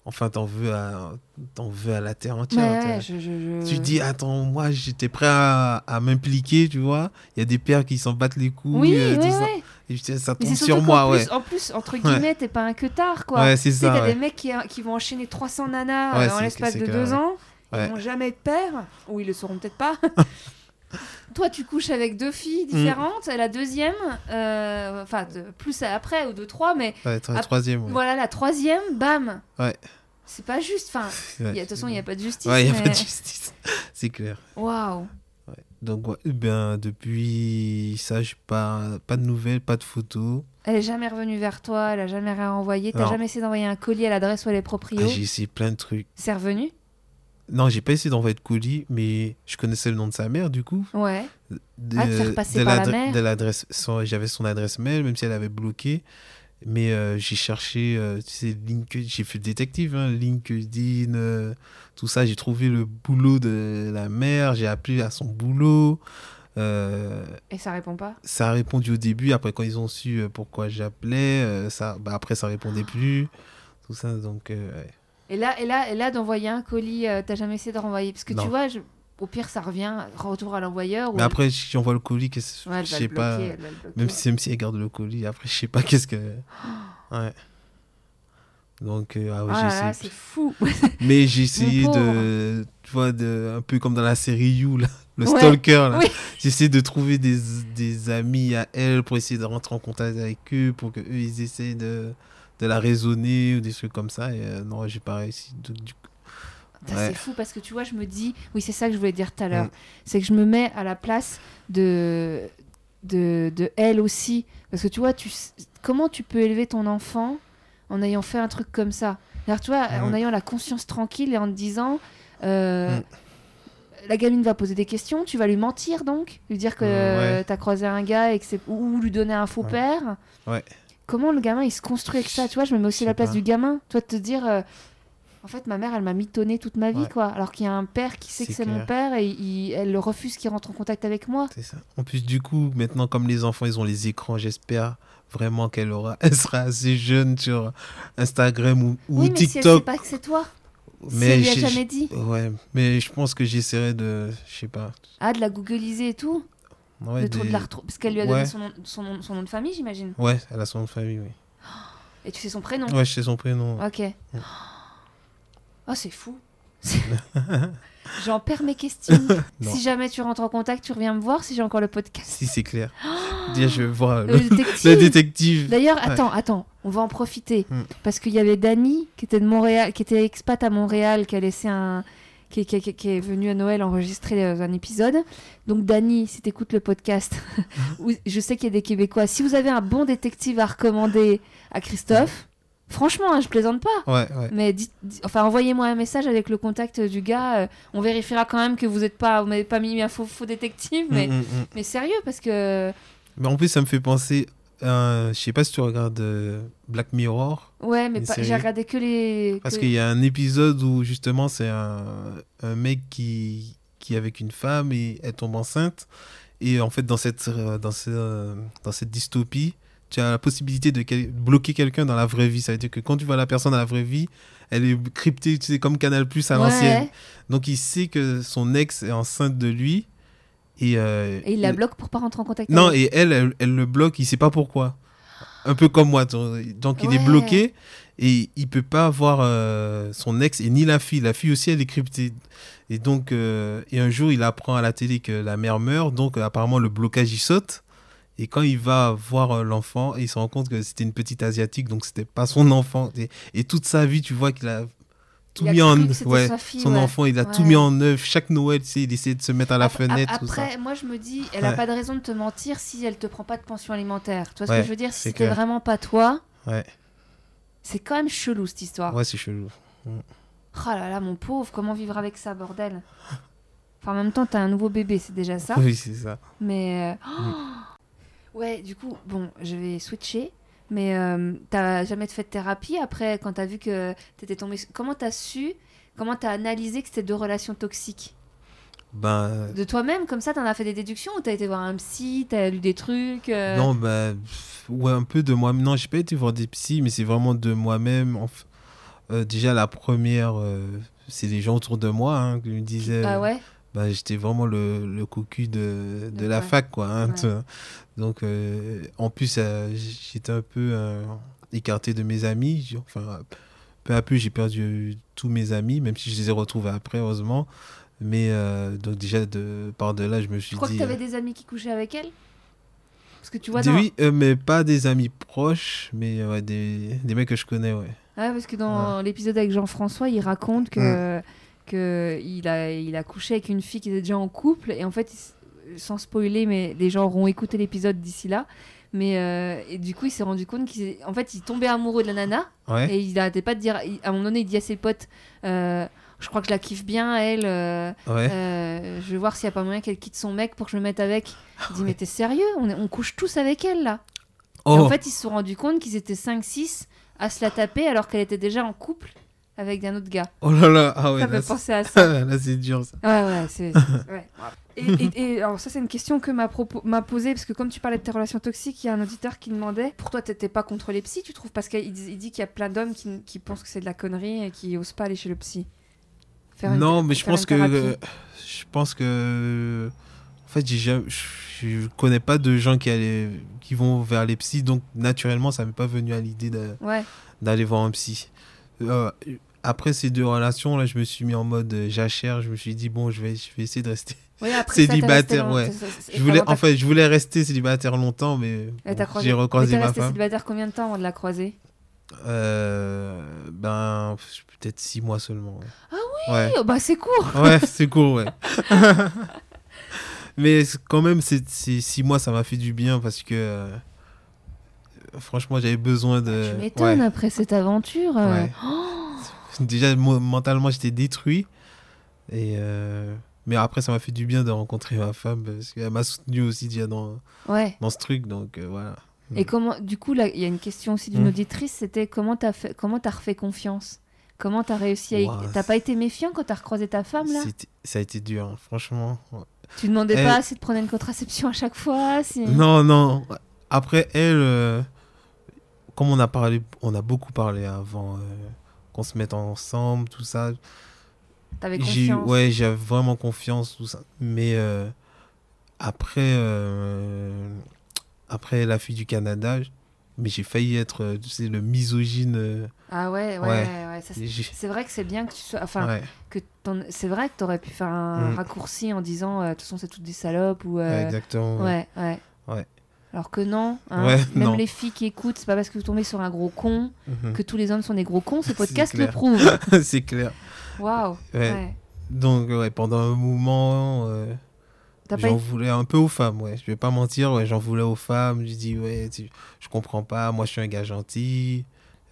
Enfin, t'en veux, à... t'en veux à la terre entière. Ouais, je, je- Tu dis, attends, moi, j'étais prêt à, à m'impliquer, tu vois. Il y a des pères qui s'en battent les couilles. Oui, euh, ouais, tout ça. Et ça tombe sur moi, qu'en ouais. plus, en plus, entre guillemets, t'es pas un que tard, quoi. Ouais, c'est ça. t'as ouais. des mecs qui, qui vont enchaîner 300 nanas Ouais, euh, en l'espace de deux ans. Ils vont jamais être pères. Ou ils le sauront peut-être pas. <laughs> Toi, tu couches avec deux filles Mm. différentes. La deuxième, euh, enfin, de- plus après ou deux, trois, mais Ouais, la troisième. Ouais. voilà, la troisième, bam. Ouais. C'est pas juste. Enfin, <laughs> de toute façon, il n'y a pas de justice. Ouais, il n'y a mais- pas de justice. <laughs> c'est clair. Waouh. Donc, ouais, eh depuis ça, j'ai pas, pas de nouvelles, pas de photos. Elle est jamais revenue vers toi, elle a jamais rien envoyé. T'as jamais essayé d'envoyer un colis à l'adresse où elle est proprio? Ah, j'ai essayé plein de trucs. C'est revenu? Non, j'ai pas essayé d'envoyer de colis, mais je connaissais le nom de sa mère, du coup. Ouais. De, Ah, de faire passer de par la mère? de l'adresse, son- j'avais son adresse mail, même si elle avait bloqué. Mais euh, j'ai cherché, euh, tu sais, LinkedIn, j'ai fait détective, hein, LinkedIn, euh, tout ça. J'ai trouvé le boulot de la mère, j'ai appelé à son boulot. Euh, Et ça répond pas? ça a répondu au début, après quand ils ont su pourquoi j'appelais, ça, bah, après ça répondait plus. Tout ça, donc. ouais. Et là, et là, et là d'envoyer un colis, t'as jamais essayé de renvoyer? Parce que Non. tu vois, je- au pire, ça revient, retour à l'envoyeur. Mais après, si j'envoie le colis, qu'est-ce- Ouais, je sais pas. Même si, même si elle garde le colis, après, je sais pas qu'est-ce que. Ouais. Donc, euh, ah ouais, Ah j'ai là c'est fou. <laughs> Mais j'ai essayé de. Tu vois, de, un peu comme dans la série You, là, le Ouais, stalker. Là. oui. J'ai essayé de trouver des, des amis à elle pour essayer de rentrer en contact avec eux, pour que eux ils essayent de, de la raisonner ou des trucs comme ça. Et euh, non, j'ai pas réussi. Du coup, Ça, Ouais. C'est fou parce que tu vois, je me dis, oui, c'est ça que je voulais dire tout à l'heure, Mm. c'est que je me mets à la place de, de, de elle aussi. Parce que tu vois, tu, comment tu peux élever ton enfant en ayant fait un truc comme ça? Tu vois, en Mm. ayant la conscience tranquille et en te disant. euh, Mm. La gamine va poser des questions, tu vas lui mentir donc? Lui dire que Ouais. t'as croisé un gars et que c'est. Ou lui donner un faux Ouais. père? Ouais. Comment le gamin il se construit avec ça? Tu vois, je me mets aussi à la place pas. du gamin. Toi, de te dire. euh, En fait, ma mère, elle m'a mitonné toute ma vie, Ouais. quoi. Alors qu'il y a un père qui sait que C'est mon père et il- elle le refuse qu'il rentre en contact avec moi. C'est ça. En plus, du coup, maintenant, comme les enfants, ils ont les écrans, j'espère vraiment qu'elle aura, <laughs> elle sera assez jeune sur Instagram ou, ou oui, mais si elle sait TikTok. pas que c'est toi. si Mais elle lui a jamais dit. Ouais, mais je pense que j'essaierai de, je sais pas. Ah, de la googliser et tout Ouais, de, de la retrouver. Parce qu'elle lui a donné Ouais. son nom, son, nom, son nom de famille, j'imagine. ouais, elle a son nom de famille, oui. Et tu sais son prénom. Ouais, je sais son prénom. Ok. Oh, c'est fou. <laughs> J'en perds mes questions. <laughs> Si jamais tu rentres en contact, tu reviens me voir si j'ai encore le podcast. Si c'est clair. <gasps> Déjà, je vais voir Le le, détective. le détective. D'ailleurs, Ouais. attends, attends, on va en profiter. Hmm. Parce qu'il y avait Dani, qui était de Montréal, qui était expat à Montréal, qui a laissé un. Qui, qui- qui- qui est venu à Noël enregistrer euh, un épisode. Donc, Dani, si t'écoutes le podcast, <laughs> où- je sais qu'il y a des Québécois. Si vous avez un bon détective à recommander à Christophe, franchement, hein, je plaisante pas. Ouais, ouais. Mais dites- dites- enfin, envoyez-moi un message avec le contact du gars. euh, on vérifiera quand même que vous êtes pas, vous m'avez pas mis un faux, faux détective. Mais, Mm, mm, mm. mais sérieux, parce que Mais en plus, ça me fait penser. à- je sais pas si tu regardes euh, Black Mirror. ouais, mais j'ai regardé que les. Parce qu'il y a un épisode où justement c'est un, un mec qui, qui est avec une femme et elle tombe enceinte. Et en fait, dans cette, euh, dans euh, dans cette dystopie, tu as la possibilité de quel- bloquer quelqu'un dans la vraie vie. Ça veut dire que quand tu vois la personne dans la vraie vie, elle est cryptée, tu sais, comme Canal Plus à Ouais. l'ancienne. Donc il sait que son ex est enceinte de lui. Et, euh, Et il la bloque pour pas rentrer en contact non, avec. et elle, elle, elle le bloque, il sait pas pourquoi. Un peu comme moi. Donc il est bloqué et il peut pas voir euh, son ex et ni la fille. La fille aussi, elle est cryptée. Et donc, euh, et un jour, il apprend à la télé que la mère meurt. Donc, apparemment, le blocage, il saute. Et quand il va voir euh, l'enfant, il se rend compte que c'était une petite asiatique, donc c'était pas son enfant. Et, et toute sa vie, tu vois qu'il a tout Il mis en ouais, fille, son ouais. enfant, il a tout mis en œuvre. Chaque Noël, tu sais, il essaie de se mettre à la fenêtre, ça. Après, moi je me dis, elle a pas de raison de te mentir si elle te prend pas de pension alimentaire. Tu vois ce que je veux dire? Si c'était vraiment pas toi, c'est quand même chelou cette histoire. ouais c'est chelou. Oh là là, mon pauvre, comment vivre avec ça, bordel? Enfin, en même temps, t'as un nouveau bébé, c'est déjà ça. <laughs> Oui, c'est ça. Mais. euh, oh ouais, du coup, bon, je vais switcher. Mais euh, t'as jamais fait de thérapie après, quand t'as vu que t'étais tombé. Comment t'as su Comment t'as analysé que c'était deux relations toxiques? Ben, De toi-même, comme ça, t'en as fait des déductions ou t'as été voir un psy, t'as lu des trucs euh, non, ben, ouais, un peu de moi. Non, j'ai pas été voir des psys, mais c'est vraiment de moi-même. Euh, déjà, la première, c'est les gens autour de moi hein, qui me disaient. Ah ouais? Ben, j'étais vraiment le, le cocu de, de la fac, quoi. hein, Ouais. tu. Donc, euh, en plus, euh, j'étais un peu euh, écarté de mes amis. Enfin, peu à peu, j'ai perdu tous mes amis, même si je les ai retrouvés après, heureusement. Mais euh, donc, déjà, de, par de là, je me suis Tu crois dit. que t'avais euh, des amis qui couchaient avec elle? Parce que tu vois, des- dans... Oui, euh, mais pas des amis proches, mais euh, ouais, des, des mecs que je connais, ouais. Ouais, parce que dans l'épisode avec Jean-François, il raconte que, Mm. Que il, a, il a couché avec une fille qui était déjà en couple. Et en fait, il sans spoiler, mais les gens auront écouté l'épisode d'ici là. Mais euh, et du coup, il s'est rendu compte qu'en fait, il tombait amoureux de la nana. Ouais, Et il arrêtait pas de dire. il- à un moment donné, il dit à ses potes euh, Je crois que je la kiffe bien, elle. euh, ouais. je vais voir s'il n'y a pas moyen qu'elle quitte son mec pour que je me mette avec. Il dit Mais t'es sérieux? On, est- on couche tous avec elle là. Et oh, en fait, ils se sont rendus compte qu'ils étaient 5-6 à se la taper alors qu'elle était déjà en couple avec un autre gars. oh là là, ah ouais, ça là, c'est- penser à <laughs> ça. là, c'est dur, ça. Ouais, ouais, c'est. <laughs> ouais. Et, et- et alors, ça, c'est une question que m'a propo- m'a posée parce que, comme tu parlais de tes relations toxiques, il y a un auditeur qui demandait Pour toi, t'étais pas contre les psys, tu trouves? Parce qu'il dit, il dit qu'il y a plein d'hommes qui, qui pensent que c'est de la connerie et qui osent pas aller chez le psy. Faire une- non, mais je pense que. euh, je pense que. En fait, j'ai jamais- je, je connais pas de gens qui, allaient, qui vont vers les psys, donc naturellement, ça m'est pas venu à l'idée de- Ouais, d'aller voir un psy. Euh, après ces deux relations, là, je me suis mis en mode euh, jachère. Je me suis dit, bon, je vais, je vais essayer de rester. Ouais, après, Célibataire, ouais. long- Je voulais, en fait, je voulais rester célibataire longtemps, mais bon, j'ai Mais recroisé t'es ma resté femme. célibataire combien de temps avant de la croiser? Euh, ben, peut-être six mois seulement. ouais. Ah Ouais. Oh, Bah, c'est court <laughs> Ouais, c'est cool, ouais. <laughs> Mais quand même, ces ces six mois, ça m'a fait du bien parce que euh, franchement, j'avais besoin de. Ah, tu m'étonnes ouais. après cette aventure. euh, Ouais. oh, Déjà, mentalement, j'étais détruit. Et euh, Mais après, ça m'a fait du bien de rencontrer ma femme parce qu'elle m'a soutenu aussi déjà dans, ouais. dans ce truc. Donc euh, voilà. Et comment, du coup, là, il y a une question aussi d'une Mm. auditrice, c'était comment t'as fait, comment t'as refait confiance? Comment t'as réussi à... Ouah, T'as pas été méfiant quand t'as recroisé ta femme, là? Ça a été dur, hein, franchement. Ouais. Tu demandais Elle- pas si de prendre une contraception à chaque fois si... Non, non. Après, elle, euh, comme on a parlé, on a beaucoup parlé avant euh, qu'on se mette ensemble, tout ça. T'avais confiance ouais, j'avais vraiment confiance, tout ça. Mais euh, après, euh, après la fille du Canada, mais j'ai failli être, euh, tu sais, le misogyne. Ah ouais, ouais, Ouais. c'est- vrai que c'est bien que tu sois... Enfin, ouais, que ton- c'est vrai que t'aurais pu faire un Mm. raccourci en disant, de toute façon, c'est toutes des salopes ou... euh, exactement. ouais. Ouais, ouais. Alors que non, hein, Ouais, même non. les filles qui écoutent, c'est pas parce que vous tombez sur un gros con Mhm. que tous les hommes sont des gros cons, ce <laughs> podcast le prouve. <laughs> c'est clair. Waouh. Ouais. Ouais. Donc, ouais, pendant un moment, euh, j'en été- voulais un peu aux femmes, ouais. Je vais pas mentir, ouais, j'en voulais aux femmes. Je dis, ouais, tu- je comprends pas, moi je suis un gars gentil.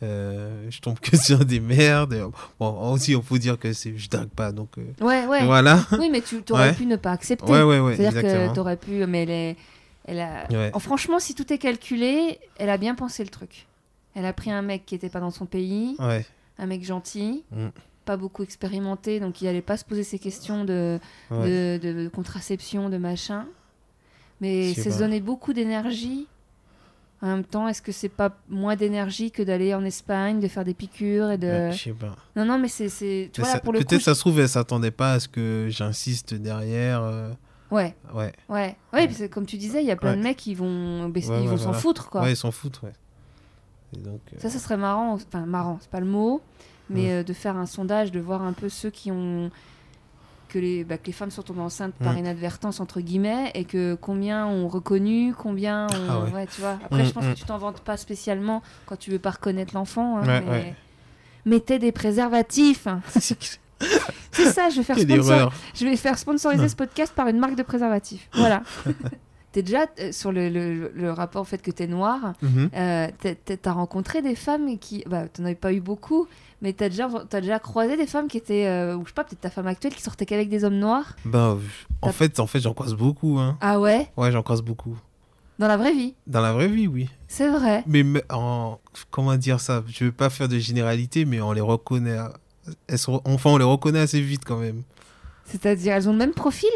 euh, je tombe <laughs> que sur des merdes. Bon, aussi, on peut dire que je drague pas, donc euh, Ouais, ouais. voilà. Oui, mais tu aurais pu ne pas accepter. Ouais, ouais, ouais, C'est-à-dire que exactement. t'aurais pu, mais est, elle a. Ouais. Oh, franchement, si tout est calculé, elle a bien pensé le truc. Elle a pris un mec qui était pas dans son pays, Ouais, un mec gentil, Mm. pas beaucoup expérimenté, donc il allait pas se poser ces questions de, ouais. de, de contraception, de machin. Mais c'est se donner beaucoup d'énergie. En même temps, est-ce que c'est pas moins d'énergie que d'aller en Espagne, de faire des piqûres et de. Ouais, je sais pas. Non, non, mais c'est. Peut-être ça se trouve, elle s'attendait pas à ce que j'insiste derrière. euh, Ouais, Ouais, ouais. Ouais, parce que comme tu disais, il y a plein de mecs qui vont, Ouais, ils vont s'en voilà. foutre, quoi. ouais, ils s'en foutent, ouais. Et donc, euh, Ça, ça serait marrant. Enfin, marrant, c'est pas le mot, mais euh, de faire un sondage, de voir un peu ceux qui ont. Que les, bah, que les femmes sont tombées enceintes par inadvertance, entre guillemets, et que combien ont reconnu, combien ont. Ah ouais. tu vois. Après, je Mm, pense mm. que tu t'en vantes pas spécialement quand tu veux pas reconnaître l'enfant. hein, mais... Mettez des préservatifs. <laughs> <laughs> C'est ça, je vais faire sponsor- je vais faire sponsoriser Ouais. ce podcast par une marque de préservatifs. Voilà. <laughs> T'es déjà euh, sur le, le- le rapport au fait que t'es noir. Mhm. Euh, t'as- rencontré des femmes qui. Bah, t'en avais pas eu beaucoup, mais t'as déjà, t'as déjà croisé des femmes qui étaient. euh, ou je sais pas, peut-être ta femme actuelle qui sortait qu'avec des hommes noirs? Ben, en T'as- fait, en fait j'en croise beaucoup. Hein. Ah ouais? Ouais, j'en croise beaucoup. Dans la vraie vie? Dans la vraie vie, oui. C'est vrai. Mais en, comment dire ça? Je veux pas faire de généralité, mais on les reconnaît. à- Elles sont, enfin, on les reconnaît assez vite quand même. C'est-à-dire, elles ont le même profil?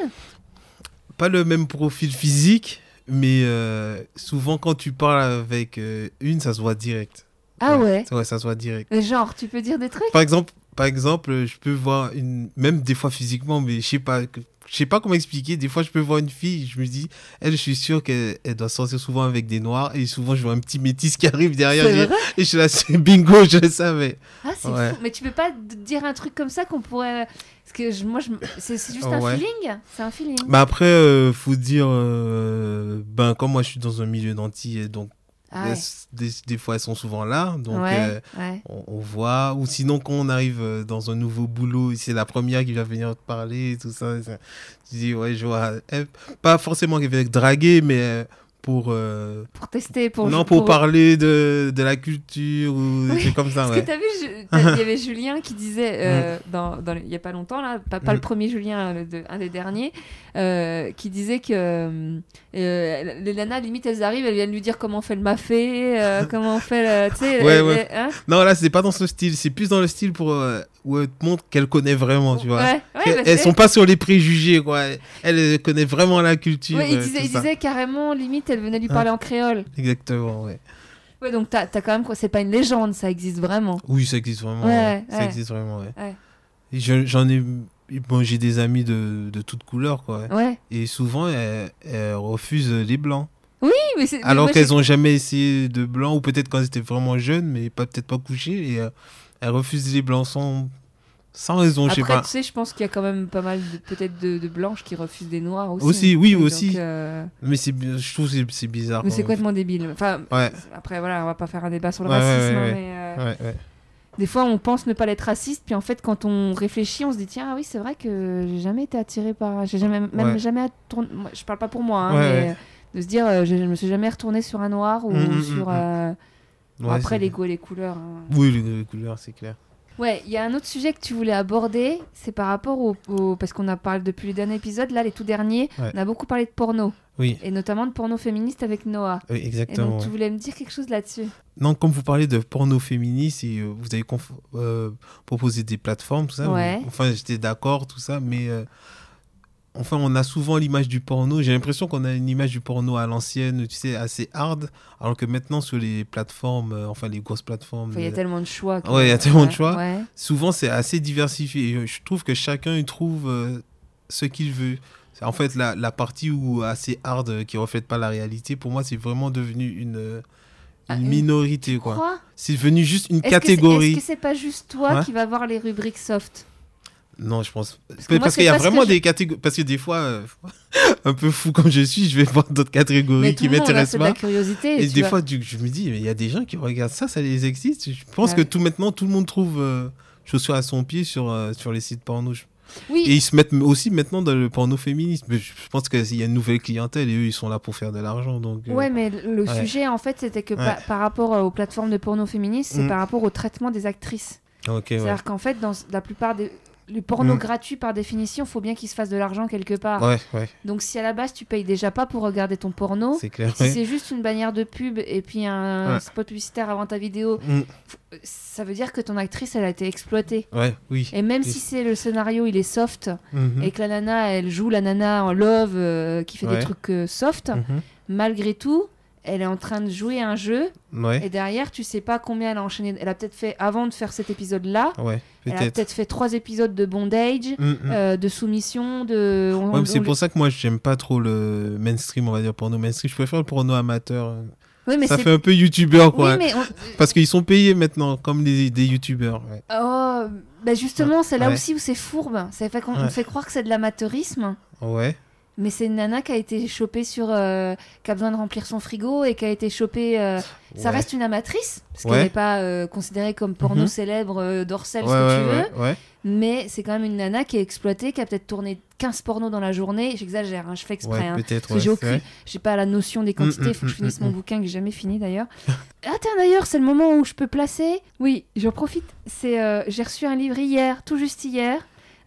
Pas le même profil physique, mais euh, souvent quand tu parles avec euh, une, ça se voit direct. Ah ouais, Ouais, ça se voit direct. Genre, tu peux dire des trucs? Par exemple, par exemple, je peux voir une, même des fois physiquement, mais je sais pas, je sais pas comment expliquer. Des fois, je peux voir une fille, je me dis, elle, je suis sûr qu'elle elle doit sortir souvent avec des noirs, et souvent, je vois un petit métis qui arrive derrière, et je suis là, <laughs> c'est bingo, je le savais. Ah, c'est Ouais. fou. Mais tu peux pas dire un truc comme ça qu'on pourrait. Parce que je- moi, je... c'est juste un ouais. feeling C'est un feeling. Mais après, euh, faut dire, euh, ben, comme moi, je suis dans un milieu d'anti, donc Ah ouais. des, des fois, elles sont souvent là, donc. ouais, euh, ouais. on, on voit, ou sinon quand on arrive euh, dans un nouveau boulot, c'est la première qui va venir te parler, tout ça. ça- Tu dis, ouais, je vois. Elle- pas forcément qu'elle va te draguer, mais euh, pour. euh, Pour tester, pour. non, pour, parler de, de la culture ou des Oui, trucs comme ça, Parce ouais. que t'as vu, <laughs> il y avait Julien qui disait, euh, dans, dans le- il y a pas longtemps, là, pas, pas le Mm. premier Julien, le de- un des derniers, euh, qui disait que les nanas, limite, elles arrivent, elles viennent lui dire comment on fait le mafé, <laughs> comment on fait le. Tu sais, Ouais, hein Non, là, c'est pas dans ce style, c'est plus dans le style pour. Où elle te montre qu'elle connaît vraiment, tu vois. Ouais, ouais, bah, elles sont pas sur les préjugés, quoi. Elle, elle connaît vraiment la culture. Ouais, il euh, disait, il disait carrément, limite, elle venait lui Ah. parler en créole. Exactement, ouais. Ouais, donc t'as as quand même quoi, c'est pas une légende, ça existe vraiment. Oui, ça existe vraiment. Ouais. Ça existe vraiment, ouais. J'en ai. Bon, j'ai des amis de, de toutes couleurs, quoi. Ouais. Et souvent, elles, elles refusent les blancs. Oui, mais c'est. Alors qu'elles ont jamais essayé de blanc, ou peut-être quand elles étaient vraiment jeunes, mais pas peut-être pas couchées. Et euh, elles refusent les blancs sans, sans raison, je sais Après, pas. tu sais, je pense qu'il y a quand même pas mal peut-être de, de blanches qui refusent des noirs aussi. Aussi, oui, Donc, aussi. euh, Mais c'est, je trouve que c'est, bizarre. Mais c'est complètement débile? Enfin, Ouais. après, voilà, on va pas faire un débat sur le Ouais, racisme, ouais, ouais. mais euh, des fois, on pense ne pas l'être raciste, puis en fait, quand on réfléchit, on se dit tiens, ah oui, c'est vrai que j'ai jamais été attiré par, j'ai jamais, même jamais Je parle pas pour moi, hein, mais De se dire, euh, je, je me suis jamais retournée sur un noir ou Mm, mm, sur. mm, euh, bon, Ouais, après, les goûts et les couleurs. hein. Oui, les, les couleurs, c'est clair. Ouais, il y a un autre sujet que tu voulais aborder, c'est par rapport au, au- parce qu'on a parlé depuis les derniers épisodes, là les tout derniers, Ouais. on a beaucoup parlé de porno Oui, et notamment de porno féministe avec Noah. oui, Et exactement. donc tu voulais me dire quelque chose là-dessus. Non, comme vous parlez de porno féministe et euh, vous avez euh, proposé des plateformes, tout ça. Ouais. Enfin, j'étais d'accord, tout ça, mais euh, enfin, on a souvent l'image du porno. J'ai l'impression qu'on a une image du porno à l'ancienne, tu sais, assez hard, alors que maintenant sur les plateformes, euh, enfin les grosses plateformes, il y a euh, tellement de choix. que- Ouais, il y a tellement de choix. ouais. souvent c'est assez diversifié. Je trouve que chacun il trouve euh, ce qu'il veut. En fait, la, la partie où assez hard euh, qui reflète pas la réalité, pour moi, c'est vraiment devenu une, Ah, une minorité, quoi. C'est devenu juste une catégorie. Est-ce que c'est pas juste toi Ouais. qui va voir les rubriques soft? Non, je pense. Parce que moi, qu'il y a pas vraiment je- des catégories. Parce que des fois, euh, <laughs> un peu fou comme je suis, je vais voir d'autres catégories Mais qui m'intéressent c'est de la pas. curiosité. Et des vois. fois, je me dis, mais il y a des gens qui regardent ça, ça les existe. Je pense Ouais. que tout maintenant, tout le monde trouve euh, chaussures à son pied sur, euh, sur les sites porno. Oui, Et ils se mettent aussi maintenant dans le porno féministe. Mais je pense qu'il y a une nouvelle clientèle et eux, ils sont là pour faire de l'argent. Donc, euh, Ouais, mais le Ouais. sujet, en fait, c'était que Ouais. par, par rapport aux plateformes de porno féministes, c'est Mm. par rapport au traitement des actrices. ok, ouais. C'est-à-dire qu'en fait, dans la plupart des. Le porno Mm. gratuit, par définition, faut bien qu'il se fasse de l'argent quelque part. Ouais, ouais, Donc, si à la base, tu payes déjà pas pour regarder ton porno, c'est clair. si ouais. c'est juste une bannière de pub et puis un spot publicitaire avant ta vidéo, Mm, ça veut dire que ton actrice, elle a été exploitée. oui. Et même Oui. si c'est le scénario, il est soft, Mhm, et que la nana, elle joue la nana en love euh, qui fait des trucs euh, soft, mhm, malgré tout, elle est en train de jouer un jeu Ouais, et derrière, tu sais pas combien elle a enchaîné. Elle a peut-être fait, avant de faire cet épisode-là, ouais, elle a peut-être. fait trois épisodes de bondage, Mm, mm. euh, de soumission, de. Ouais, c'est pour ça que moi, j'aime pas trop le mainstream, on va dire, porno mainstream. Je préfère le porno amateur. Oui, mais ça fait un peu youtubeur, quoi. Oui, mais on- Parce qu'ils sont payés maintenant, comme des, des youtubeurs. Oh, bah justement, c'est là aussi où c'est fourbe. Ça fait qu'on fait croire que c'est de l'amateurisme. Ouais, Mais c'est une nana qui a été chopée sur. euh, qui a besoin de remplir son frigo et qui a été chopée. euh, Ça reste une amatrice, parce qu'elle n'est pas euh, considérée comme porno Mhm. célèbre, dorsale, Ouais, ce que tu veux. Mais c'est quand même une nana qui est exploitée, qui a peut-être tourné 15 pornos dans la journée. J'exagère, hein, je fais exprès. Hein. peut-être. Parce j'ai aucune, j'ai pas la notion des quantités. Il faut que je mm, finisse mm, mon mm. bouquin que j'ai jamais fini d'ailleurs. ah tiens d'ailleurs, c'est le moment où je peux placer. Oui, j'en profite. C'est, j'ai reçu un livre hier, tout juste hier.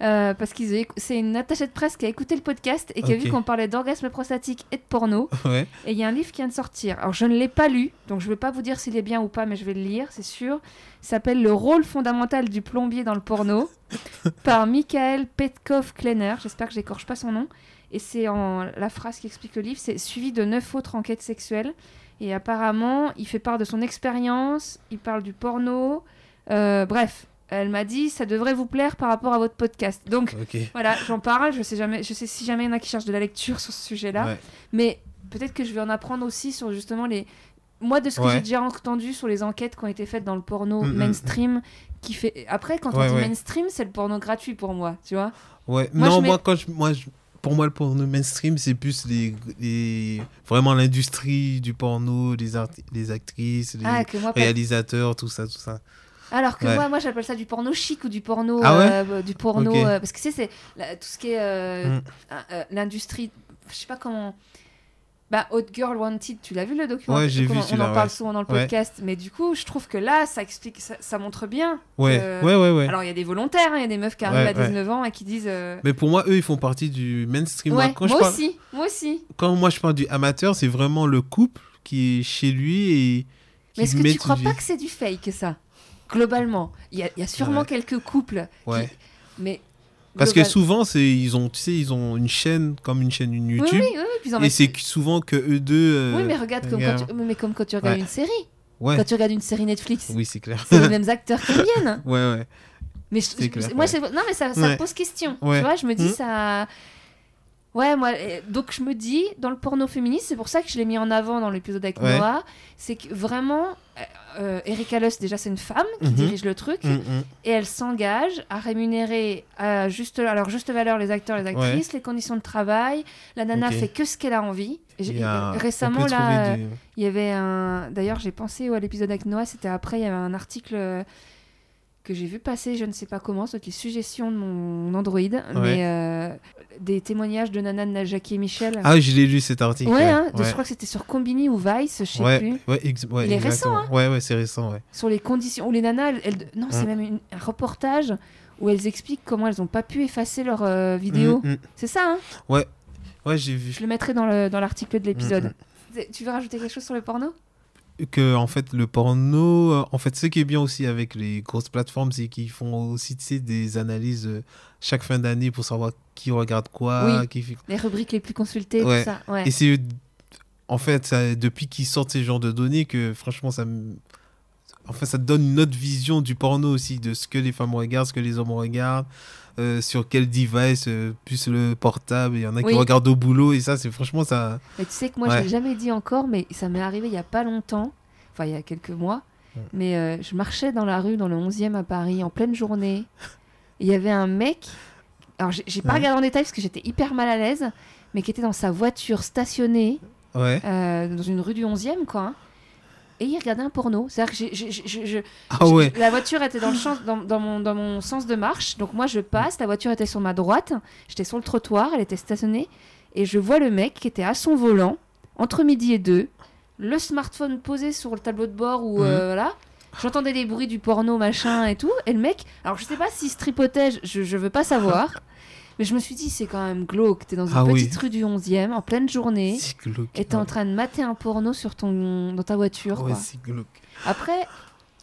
Euh, parce qu'ils écou- c'est une attachée de presse qui a écouté le podcast et qui a vu qu'on parlait d'orgasme prostatique et de porno. <laughs> Ouais, Et il y a un livre qui vient de sortir. Alors, je ne l'ai pas lu, donc je ne vais pas vous dire s'il est bien ou pas, mais je vais le lire, c'est sûr. Il s'appelle Le rôle fondamental du plombier dans le porno, <laughs> par Michael Petkov-Kleiner. J'espère que j'écorche pas son nom. Et c'est en la phrase qui explique le livre c'est suivi de neuf autres enquêtes sexuelles. Et apparemment, il fait part de son expérience, il parle du porno. Euh, bref, elle m'a dit ça devrait vous plaire par rapport à votre podcast. Donc, voilà, j'en parle. Je sais jamais, je sais si jamais il y en a qui cherchent de la lecture sur ce sujet-là. Ouais. Mais peut-être que je vais en apprendre aussi sur justement les. Moi, de ce que Ouais. j'ai déjà entendu sur les enquêtes qui ont été faites dans le porno Mm, mm. mainstream, qui fait. Après, quand Ouais, on dit mainstream, c'est le porno gratuit pour moi, tu vois. Ouais. Moi, non, mets- moi, quand je, moi je- pour moi, le porno mainstream, c'est plus les, les- vraiment l'industrie du porno, les, les actrices, les Ah, pas- réalisateurs, tout ça, tout ça. Alors que Ouais. moi, moi j'appelle ça du porno chic ou du porno. Ah ouais euh, du porno. Euh, parce que tu sais, c'est la- tout ce qui est. euh, Mm. l'industrie. Je sais pas comment. Bah, Hot Girl Wanted, tu l'as vu le documentaire Ouais, j'ai vu On- On en parle ouais. souvent dans le podcast, mais du coup, je trouve que là, ça explique, ça, ça montre bien. Ouais, que- ouais, ouais, ouais. Alors, il y a des volontaires, hein, il y a des meufs qui arrivent à ouais. 19 ans et qui disent. Mais pour moi, eux, ils font partie du mainstream. Moi, quand, je moi parle, aussi, moi aussi. quand moi je parle du amateur, c'est vraiment le couple qui est chez lui et. Mais est-ce que tu crois pas que c'est du fake, ça? Globalement. Il y a, il y a sûrement Ouais. quelques couples. qui-. Mais. Parce que souvent, c'est ils ont, tu sais, ils ont une chaîne comme une chaîne une YouTube, oui, oui, oui, et c'est souvent que eux deux. euh, Oui, mais regarde comme quand tu... mais comme quand tu regardes Ouais. une série. Ouais. Quand tu regardes une série Netflix. Oui, c'est clair. C'est les mêmes acteurs qui <laughs> viennent. ouais, ouais. Mais je- C'est je- clair, moi, ouais. non, mais ça, ça pose question. Tu vois, je me dis Mhm. ça. Ouais, moi, euh, donc je me dis, dans le porno féministe, c'est pour ça que je l'ai mis en avant dans l'épisode avec Ouais. Noah, c'est que vraiment, euh, euh, Erika Luss, déjà, c'est une femme qui Mhm. dirige le truc, Mm, mm. et elle s'engage à rémunérer à, juste, à leur juste valeur les acteurs les actrices, les conditions de travail. La nana fait que ce qu'elle a envie. Et a- récemment, là, du- il y avait un. D'ailleurs, j'ai pensé à l'épisode avec Noah, c'était après, il y avait un article euh, que j'ai vu passer, je ne sais pas comment, c'est une suggestion de mon Android, mais euh, des témoignages de Nana, Najaki et Michel. Ah, je l'ai lu cet article. Ouais, hein, je crois que c'était sur Combini ou Vice, je sais ouais, plus. Il est récent, hein Ouais, ouais, c'est récent, ouais. Sur les conditions où les nanas, elles, non, c'est mm. même un reportage où elles expliquent comment elles n'ont pas pu effacer leurs euh, vidéos. Mm, mm. C'est ça, hein Ouais, ouais, j'ai vu. Je le mettrai dans l'article de l'épisode. Tu veux rajouter quelque chose sur le porno? Que en fait le porno euh, en fait ce qui est bien aussi avec les grosses plateformes c'est qu'ils font aussi des analyses euh, chaque fin d'année pour savoir qui regarde quoi qui les rubriques les plus consultées tout ça et c'est en fait ça, depuis qu'ils sortent ces genres de données que franchement ça en fait ça donne une autre vision du porno aussi de ce que les femmes regardent ce que les hommes regardent euh, sur quel device, plus le portable. Il y en a qui regardent au boulot et ça, c'est franchement ça. Mais tu sais que moi, je l'ai jamais dit encore, mais ça m'est arrivé il y a pas longtemps, enfin il y a quelques mois. Mais euh, je marchais dans la rue, dans le 11e à Paris, en pleine journée. Il y avait un mec. Alors, j'ai pas regardé en détail parce que j'étais hyper mal à l'aise, mais qui était dans sa voiture stationnée euh, dans une rue du 11e, quoi. Hein et il regardait un porno. C'est-à-dire que je, ah ouais. la voiture était dans, le champ, dans, dans, mon, dans mon sens de marche. Donc moi, je passe, la voiture était sur ma droite. J'étais sur le trottoir, elle était stationnée. Et je vois le mec qui était à son volant, entre midi et deux, le smartphone posé sur le tableau de bord ou euh, voilà. J'entendais des bruits du porno, machin et tout. Et le mec, alors je sais pas s'il se tripotait, je, je veux pas savoir. Mais je me suis dit, c'est quand même glauque. T'es dans une ah petite rue du 11e, en pleine journée. Et t'es en train de mater un porno sur ton, dans ta voiture. Ouais, c'est glauque. Après,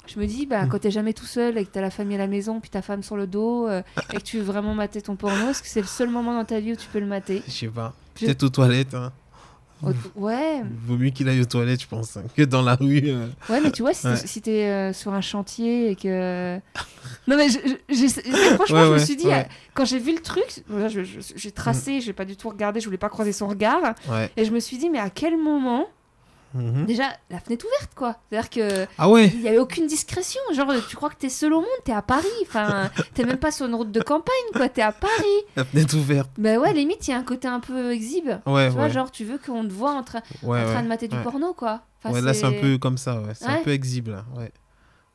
je me dis, bah, hmm. quand t'es jamais tout seul et que t'as la famille à la maison, puis ta femme sur le dos, euh, et que tu veux vraiment mater ton porno, est-ce que c'est le seul moment dans ta vie où tu peux le mater? Je sais pas. Peut-être aux toilettes. Hein. Ouais. Vaut mieux qu'il aille aux toilettes, je pense, hein, que dans la rue. Euh. Ouais, mais tu vois, si t'es euh, sur un chantier et que. <laughs> non, mais franchement, je me suis dit, quand j'ai vu le truc, j'ai tracé, mm. j'ai pas du tout regardé, je voulais pas croiser son regard. Et je me suis dit, mais à quel moment Mhm. Déjà, la fenêtre ouverte, quoi. C'est-à-dire que. Ah ouais Il n'y avait aucune discrétion. Genre, tu crois que t'es seul au monde, t'es à Paris. Enfin, <laughs> t'es même pas sur une route de campagne, quoi. T'es à Paris. La fenêtre ouverte. Bah ouais, limite, il y a un côté un peu exhibe. Ouais, tu vois, genre, tu veux qu'on te voit en, train en train de mater du porno, quoi. ouais, là, c'est un peu comme ça, ouais. C'est un peu exhibe, là. Ouais.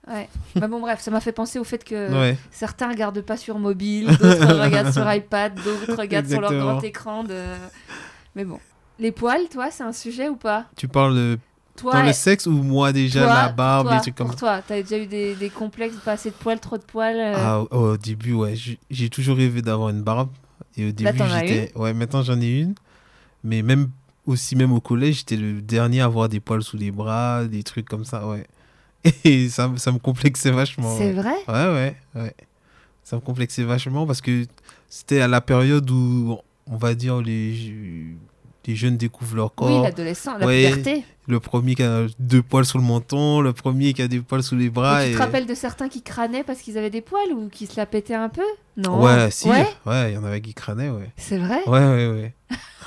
Ouais. bah bon, bref, ça m'a fait penser au fait que certains regardent pas sur mobile, d'autres <laughs> regardent sur iPad, d'autres regardent sur leur grand écran. De... Mais bon. Les poils, toi, c'est un sujet ou pas? Tu parles de toi, dans le sexe ou moi déjà la barbe, des trucs comme Pour toi, t'as déjà eu des, des complexes, pas assez de poils, trop de poils euh? Ah, Au début, ouais. J'ai toujours rêvé d'avoir une barbe. Et au début, j'étais. Ouais, maintenant j'en ai une. Mais même aussi, même au collège, j'étais le dernier à avoir des poils sous les bras, des trucs comme ça, ouais. <laughs> Et ça, ça me complexait vachement. C'est vrai? Ouais, ouais, ouais. Ça me complexait vachement parce que c'était à la période où, on va dire, les les jeunes découvrent leur corps. Oui, l'adolescent, la puberté. Le premier qui a deux poils sur le menton, le premier qui a des poils sous les bras. Et tu te rappelles de certains qui crânaient parce qu'ils avaient des poils ou qui se la pétaient un peu? Non. Ouais, si. Ouais, il y en avait qui crânaient, ouais. C'est vrai? Ouais, ouais, ouais.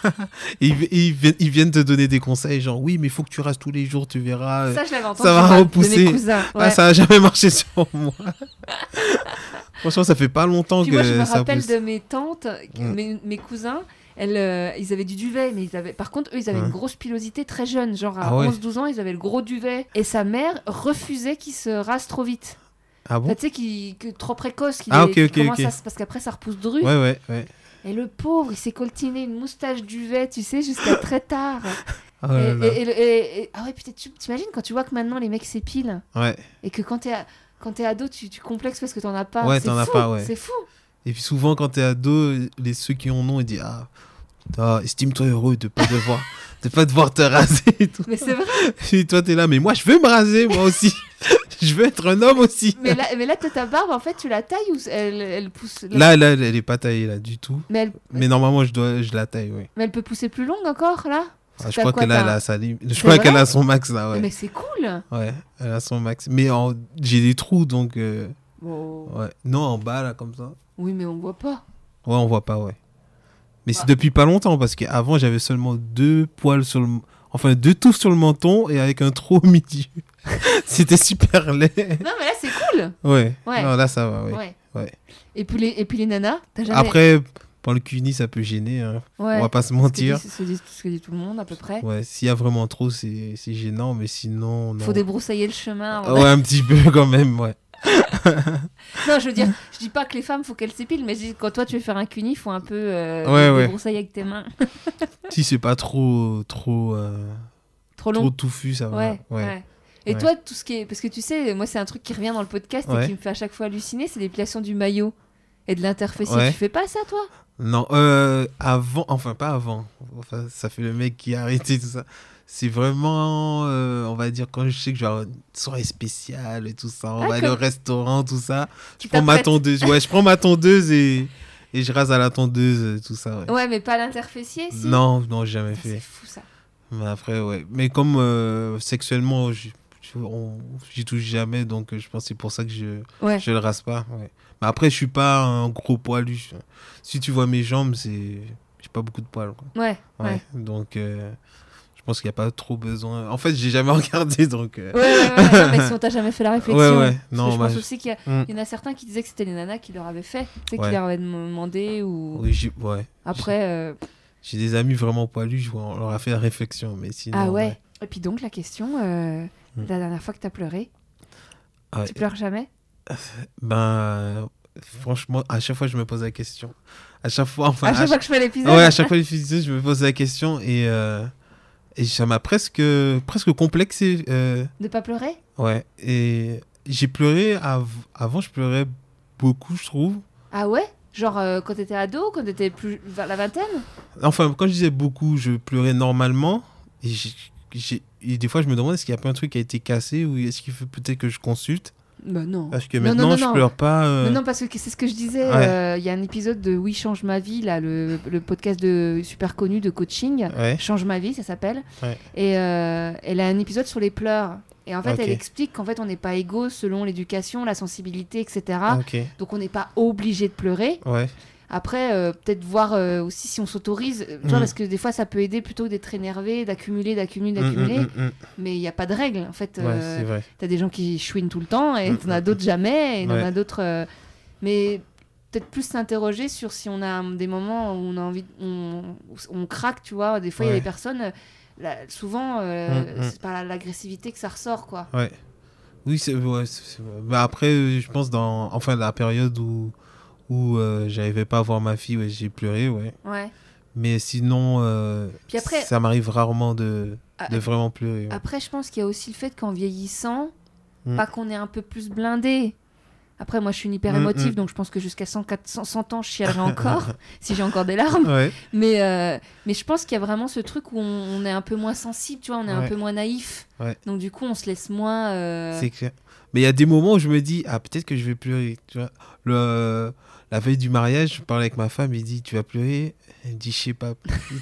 <laughs> ils, ils, viennent te donner des conseils, genre oui, mais il faut que tu rases tous les jours, tu verras. Ça, je l'avais entendu. Ça va repousser. De mes cousins. Ah, ça n'a jamais marché <laughs> sur moi. Franchement, ça fait pas longtemps que moi, je me ça rappelle de mes tantes, mm. mes, mes cousins euh, ils avaient du duvet, mais ils avaient... par contre, eux, ils avaient une grosse pilosité très jeune. Genre à 11-12 ah ans, ils avaient le gros duvet. Et sa mère refusait qu'ils se rase trop vite. Ah bon Tu sais, qui, que trop précoce. ah, ok, ok. Parce qu'après, ça repousse de rue. Ouais, ouais, ouais. Et le pauvre, il s'est coltiné une moustache duvet, tu sais, jusqu'à très tard. <laughs> Oh et, ah ouais, putain, tu t'imagines quand tu vois que maintenant les mecs s'épilent Ouais. Et que quand t'es quand t'es ado, tu, tu complexes parce que t'en as pas. Ouais, t'en as pas, ouais. C'est fou. Et puis souvent, quand t'es ado, les, ceux qui en ont, ils disent Ah, estime-toi heureux de pas devoir, <laughs> de pas devoir te raser. Et tout. Mais c'est vrai. <laughs> Et toi, t'es là, mais moi, je veux me raser, moi aussi. <laughs> je veux être un homme aussi. Mais là, mais là ta barbe, en fait, tu la tailles ou elle, elle pousse Là, là, elle est pas taillée, là, du tout. Mais, mais normalement, je, dois, je la taille, oui. Mais elle peut pousser plus longue encore, là? Ah, je crois qu'elle a, Je crois qu'elle a son max là, ouais. Mais c'est cool. Ouais, elle a son max. Mais j'ai des trous donc. Euh, ouais. Non, en bas là, comme ça. Oui, mais on voit pas. Ouais, on voit pas, ouais. Mais c'est depuis pas longtemps parce qu'avant j'avais seulement deux poils sur le. Enfin, deux touffes sur le menton et avec un trou au milieu. <laughs> C'était super laid. Non, mais là c'est cool. Ouais. ouais. Non, là ça va, ouais. ouais. Et, puis les, et puis les nanas jamais... Après, pour le cuni, ça peut gêner. Hein. On va pas se mentir. C'est ce que dit tout le monde à peu près. Ouais, s'il y a vraiment trop, c'est gênant, mais sinon. Il Faut débroussailler le chemin. Ouais, un petit peu quand même, ouais. <laughs> non, je veux dire, je dis pas que les femmes, faut qu'elles s'épilent, mais je dis, quand toi tu veux faire un cuni, faut un peu euh, Ouais, ouais. avec tes mains. <laughs> si c'est pas trop, trop, euh, Trop trop long. touffu, ça va. Ouais. Et toi, tout ce qui est. Parce que tu sais, moi, c'est un truc qui revient dans le podcast et qui me fait à chaque fois halluciner c'est l'épilation du maillot et de l'interfessier. Ouais. Tu fais pas ça, toi? Non, euh, avant, enfin pas avant. Enfin, ça fait le mec qui a arrêté tout ça. C'est vraiment, euh, on va dire, quand je sais que je vais avoir une soirée spéciale et tout ça, on va aller au restaurant, tout ça. Je prends ma tondeuse. Ouais, je prends ma tondeuse et, et je rase à la tondeuse, tout ça. Ouais. Ouais, mais pas l'interfessier, si Non, non, j'ai jamais Putain, C'est fait. fou, ça. Mais après, ouais. Mais comme euh, sexuellement, je- j'y touche jamais, donc euh, je pense que c'est pour ça que je, Ouais. je le rase pas. Ouais. Mais après, je suis pas un gros poilu. Si tu vois mes jambes, c'est j'ai pas beaucoup de poils. Quoi. Ouais, ouais. Donc, euh, pense qu'il n'y a pas trop besoin. En fait, j'ai jamais <laughs> regardé, donc. euh, Ouais, ouais, ouais, non, mais si on t'a jamais fait la <laughs> réflexion. Ouais, ouais. Non, je bah, pense je- aussi qu'il y, Mm. il y en a certains qui disaient que c'était les nanas qui leur avaient fait. Tu sais, qui leur avaient demandé ou. oui, ouais. Après. euh, J'ai des amis vraiment poilus, je vois, on leur a fait la réflexion, mais sinon. Ah ouais. Et puis donc, la question euh, Mm. la dernière fois que t'as pleuré, Ouais. tu pleures jamais? Ben, franchement, à chaque fois, je me pose la question. À chaque fois, enfin. À chaque à fois que je fais l'épisode Ouais, à chaque fois physiques, je me pose la question et, euh, et ça m'a presque, presque complexé. euh, De pas pleurer? Ouais, et j'ai pleuré, av- avant je pleurais beaucoup, je trouve. Ah ouais? Genre euh, quand t'étais ado, quand t'étais plus vers la vingtaine? Enfin, quand je disais beaucoup, je pleurais normalement et des fois je me demande est-ce qu'il n'y a pas un truc qui a été cassé ou est-ce qu'il faut peut-être que je consulte Bah non. Parce que maintenant non, non, je pleure pas. euh, Non, parce que c'est ce que je disais. Ouais. euh, Il y a un épisode de Oui, change ma vie, là, le, le podcast de super connu de coaching. Ouais, Change ma vie, ça s'appelle. Ouais. Et euh, elle a un épisode sur les pleurs. Et en fait, elle explique qu'en fait, on n'est pas égaux selon l'éducation, la sensibilité, etc. Donc, on n'est pas obligé de pleurer. Ouais, Après, euh, peut-être voir euh, aussi si on s'autorise. euh, Tu vois, Mm. parce que des fois, ça peut aider plutôt d'être énervé, d'accumuler, d'accumuler, Mm, d'accumuler. mm, Mais il n'y a pas de règle. En fait, ouais, euh, c'est vrai. T'as des gens qui chouinent tout le temps et t'en as d'autres jamais et t'en Ouais. as d'autres. Mais peut-être plus s'interroger sur si on a des moments où on a envie, on, on craque, tu vois. Des fois, il y a Ouais. des personnes, là, souvent, c'est par la- l'agressivité que ça ressort, quoi. Ouais. Oui, c'est ouais. Mais après, je pense dans enfin la période où où euh, j'arrivais pas à voir ma fille, ouais, j'ai pleuré, ouais. Ouais. Mais sinon, euh, Puis après- ça m'arrive rarement de, Ah, de vraiment pleurer. ouais. Après, je pense qu'il y a aussi le fait qu'en vieillissant, Mm. pas qu'on est un peu plus blindé. Après, moi, je suis une hyper Mm, émotive, mm. donc je pense que jusqu'à 100, 400, 100 ans, je chialerai encore, <laughs> si j'ai encore des larmes. Ouais, Mais, euh, mais je pense qu'il y a vraiment ce truc où on, on est un peu moins sensible, tu vois, on est un peu moins naïf. Ouais. Donc du coup, on se laisse moins. euh, c'est clair. Mais il y a des moments où je me dis, ah, peut-être que je vais pleurer. Tu vois, le, la veille du mariage, je parlais avec ma femme, il dit, tu vas pleurer? Elle me dit, je sais pas.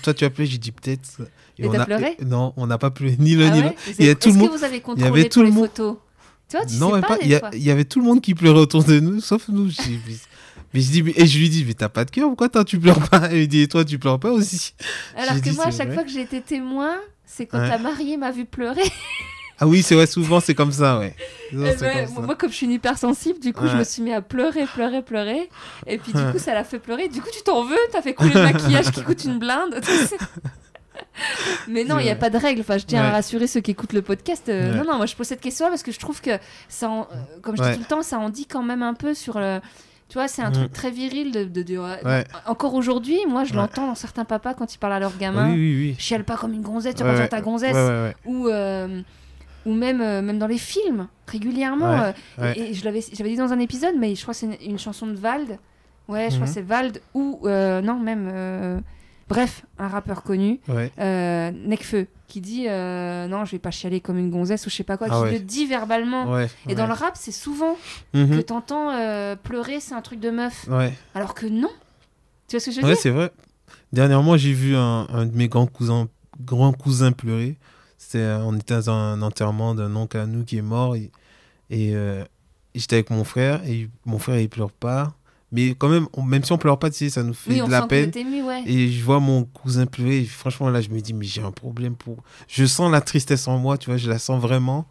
Toi, tu vas pleurer? J'ai dit, peut-être. Et on t'as a- pleuré? Non, on n'a pas pleuré, ni l'un Ah ni ouais? l'autre. Vous Il y a avez- tout le Est-ce monde- que vous avez avait contrôlé tout le les monde- photos? Tu Non, sais mais pas, Il y, a- fois. il y avait tout le monde qui pleurait autour de nous, sauf nous. Mais, je dis, mais- et je lui dis, mais t'as pas de cœur, pourquoi toi tu pleures pas? Et il dit, et toi tu pleures pas aussi? Alors que dit, moi, à chaque vrai. fois que j'ai été témoin, c'est quand Ouais. la mariée m'a vu pleurer. Ah oui, c'est vrai, souvent c'est comme ça, ouais. Souvent, Eh ben, comme ça. moi, comme je suis une hypersensible, du coup, je me suis mis à pleurer, pleurer, pleurer. Et puis, du coup, ça l'a fait pleurer. Du coup, tu t'en veux? T'as fait couler le maquillage qui coûte une blinde? <laughs> Mais non, il n'y a pas de règle. Enfin, je tiens à rassurer ceux qui écoutent le podcast. Euh, Ouais. Non, non, moi, je pose cette question parce que je trouve que ça, en- euh, comme je dis tout le temps, ça en dit quand même un peu sur le. Tu vois, c'est un truc très viril de, de dire. Ouais. Encore aujourd'hui, moi, je Ouais. l'entends dans certains papas quand ils parlent à leurs gamins. Oui, oui, oui. Chiale pas comme une gonzesse, tu vas pas ouais. faire ta gonzesse ou euh, ou même euh, même dans les films régulièrement Ouais, euh, ouais. et, et je l'avais j'avais dit dans un épisode mais je crois que c'est une, une chanson de Vald ouais je crois Mhm. que c'est Vald ou euh, non même euh, bref un rappeur connu Ouais. euh, Necfeu qui dit euh, non je vais pas chialer comme une gonzesse ou je sais pas quoi Ah qui ouais. le dit verbalement Ouais. et dans le rap c'est souvent Mhm. que t'entends euh, pleurer c'est un truc de meuf alors que non tu vois ce que je veux ouais dire? c'est vrai. Dernièrement, j'ai vu un, un de mes grands cousins, grands cousins pleurer. C'était, euh, on était dans un enterrement d'un oncle à nous qui est mort. Et, et, euh, et j'étais avec mon frère. Et mon frère, il pleure pas. Mais quand même, on- même si on pleure pas, tu sais, ça nous fait oui de la peine. ouais Et je vois mon cousin pleurer. Et franchement, là, je me dis, mais j'ai un problème pour. Je sens la tristesse en moi, tu vois, je la sens vraiment.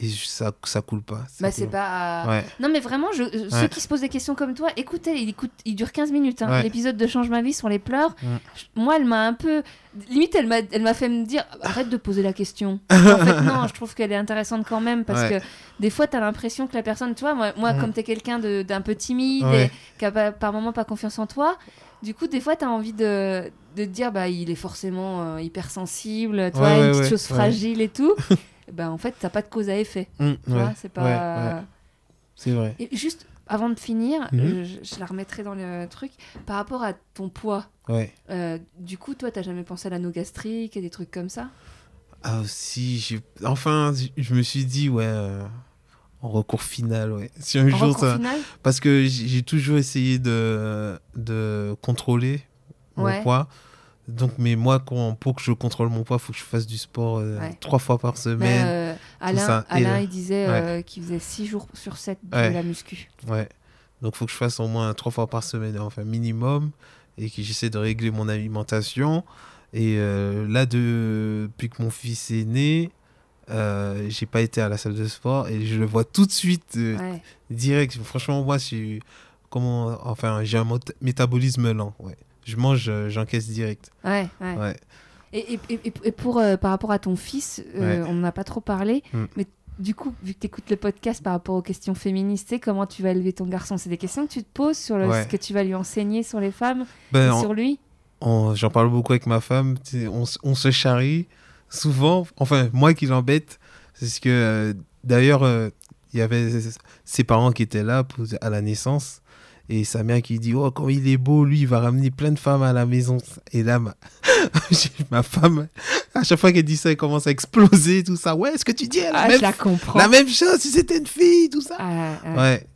Et ça, ça coule pas. Bah, c'est pas. Ouais. Non, mais vraiment, je, euh, ceux Ouais. qui se posent des questions comme toi, écoutez, il, écoute, il dure 15 minutes. hein. Ouais. L'épisode de Change ma vie sur les pleurs. Je- Moi, elle m'a un peu. Limite, elle m'a elle m'a fait me dire <laughs> arrête de poser la question. en fait, non, je trouve qu'elle est intéressante quand même parce que des fois, t'as l'impression que la personne, tu vois, moi, moi comme t'es quelqu'un d'un peu timide et qui a pas- par moment pas confiance en toi, du coup, des fois, t'as envie de, de te dire bah, il est forcément euh, hypersensible, tu vois, une petite chose fragile et tout. <laughs> ben, en fait, t'as pas de cause à effet. Mm, ouais, vois, c'est pas. ouais, ouais. C'est vrai. Et juste avant de finir, euh, je, je la remettrai dans le truc. Par rapport à ton poids, Ouais. euh, du coup, toi, t'as jamais pensé à l'anneau gastrique et des trucs comme ça? Ah, si, j'ai- enfin, je me suis dit, ouais, euh, en recours final, ouais. Si un En jour ça. Parce que j'ai toujours essayé de, de contrôler mon poids. Donc, mais moi, quand- pour que je contrôle mon poids, il faut que je fasse du sport euh, Ouais. trois fois par Ben, semaine. euh, Alain, Alain il disait euh, qu'il faisait 6 jours sur 7 de Ouais. la muscu. Ouais. Donc, il faut que je fasse au moins trois fois par semaine, enfin, minimum. Et que j'essaie de régler mon alimentation. Et là, de- depuis que mon fils est né, j'ai pas été à la salle de sport. Et je le vois tout de suite, direct. Franchement, moi, j'ai comment, enfin, j'ai un métabolisme lent. Ouais. Je mange, euh, j'encaisse direct. Ouais, ouais. Ouais. Et, et, et, et pour, euh, par rapport à ton fils, euh, Ouais. on n'en a pas trop parlé, Mm. mais du coup, vu que tu écoutes le podcast par rapport aux questions féministes, comment tu vas élever ton garçon? C'est des questions que tu te poses sur le, Ouais. ce que tu vas lui enseigner sur les femmes Ben, et sur lui? j'en parle beaucoup avec ma femme. On, se charrie souvent. Enfin, moi qui l'embête, c'est ce que euh, d'ailleurs, il y avait ses parents qui étaient là pour- à la naissance. Et sa mère qui dit Oh, comme il est beau, lui, il va ramener plein de femmes à la maison. Et là, ma, <laughs> ma femme, à chaque fois qu'elle dit ça, elle commence à exploser, tout ça. Ouais, est-ce que tu dis la, Ah, même, je la comprends. la même chose si c'était une fille, tout ça Ah, ah. Ouais.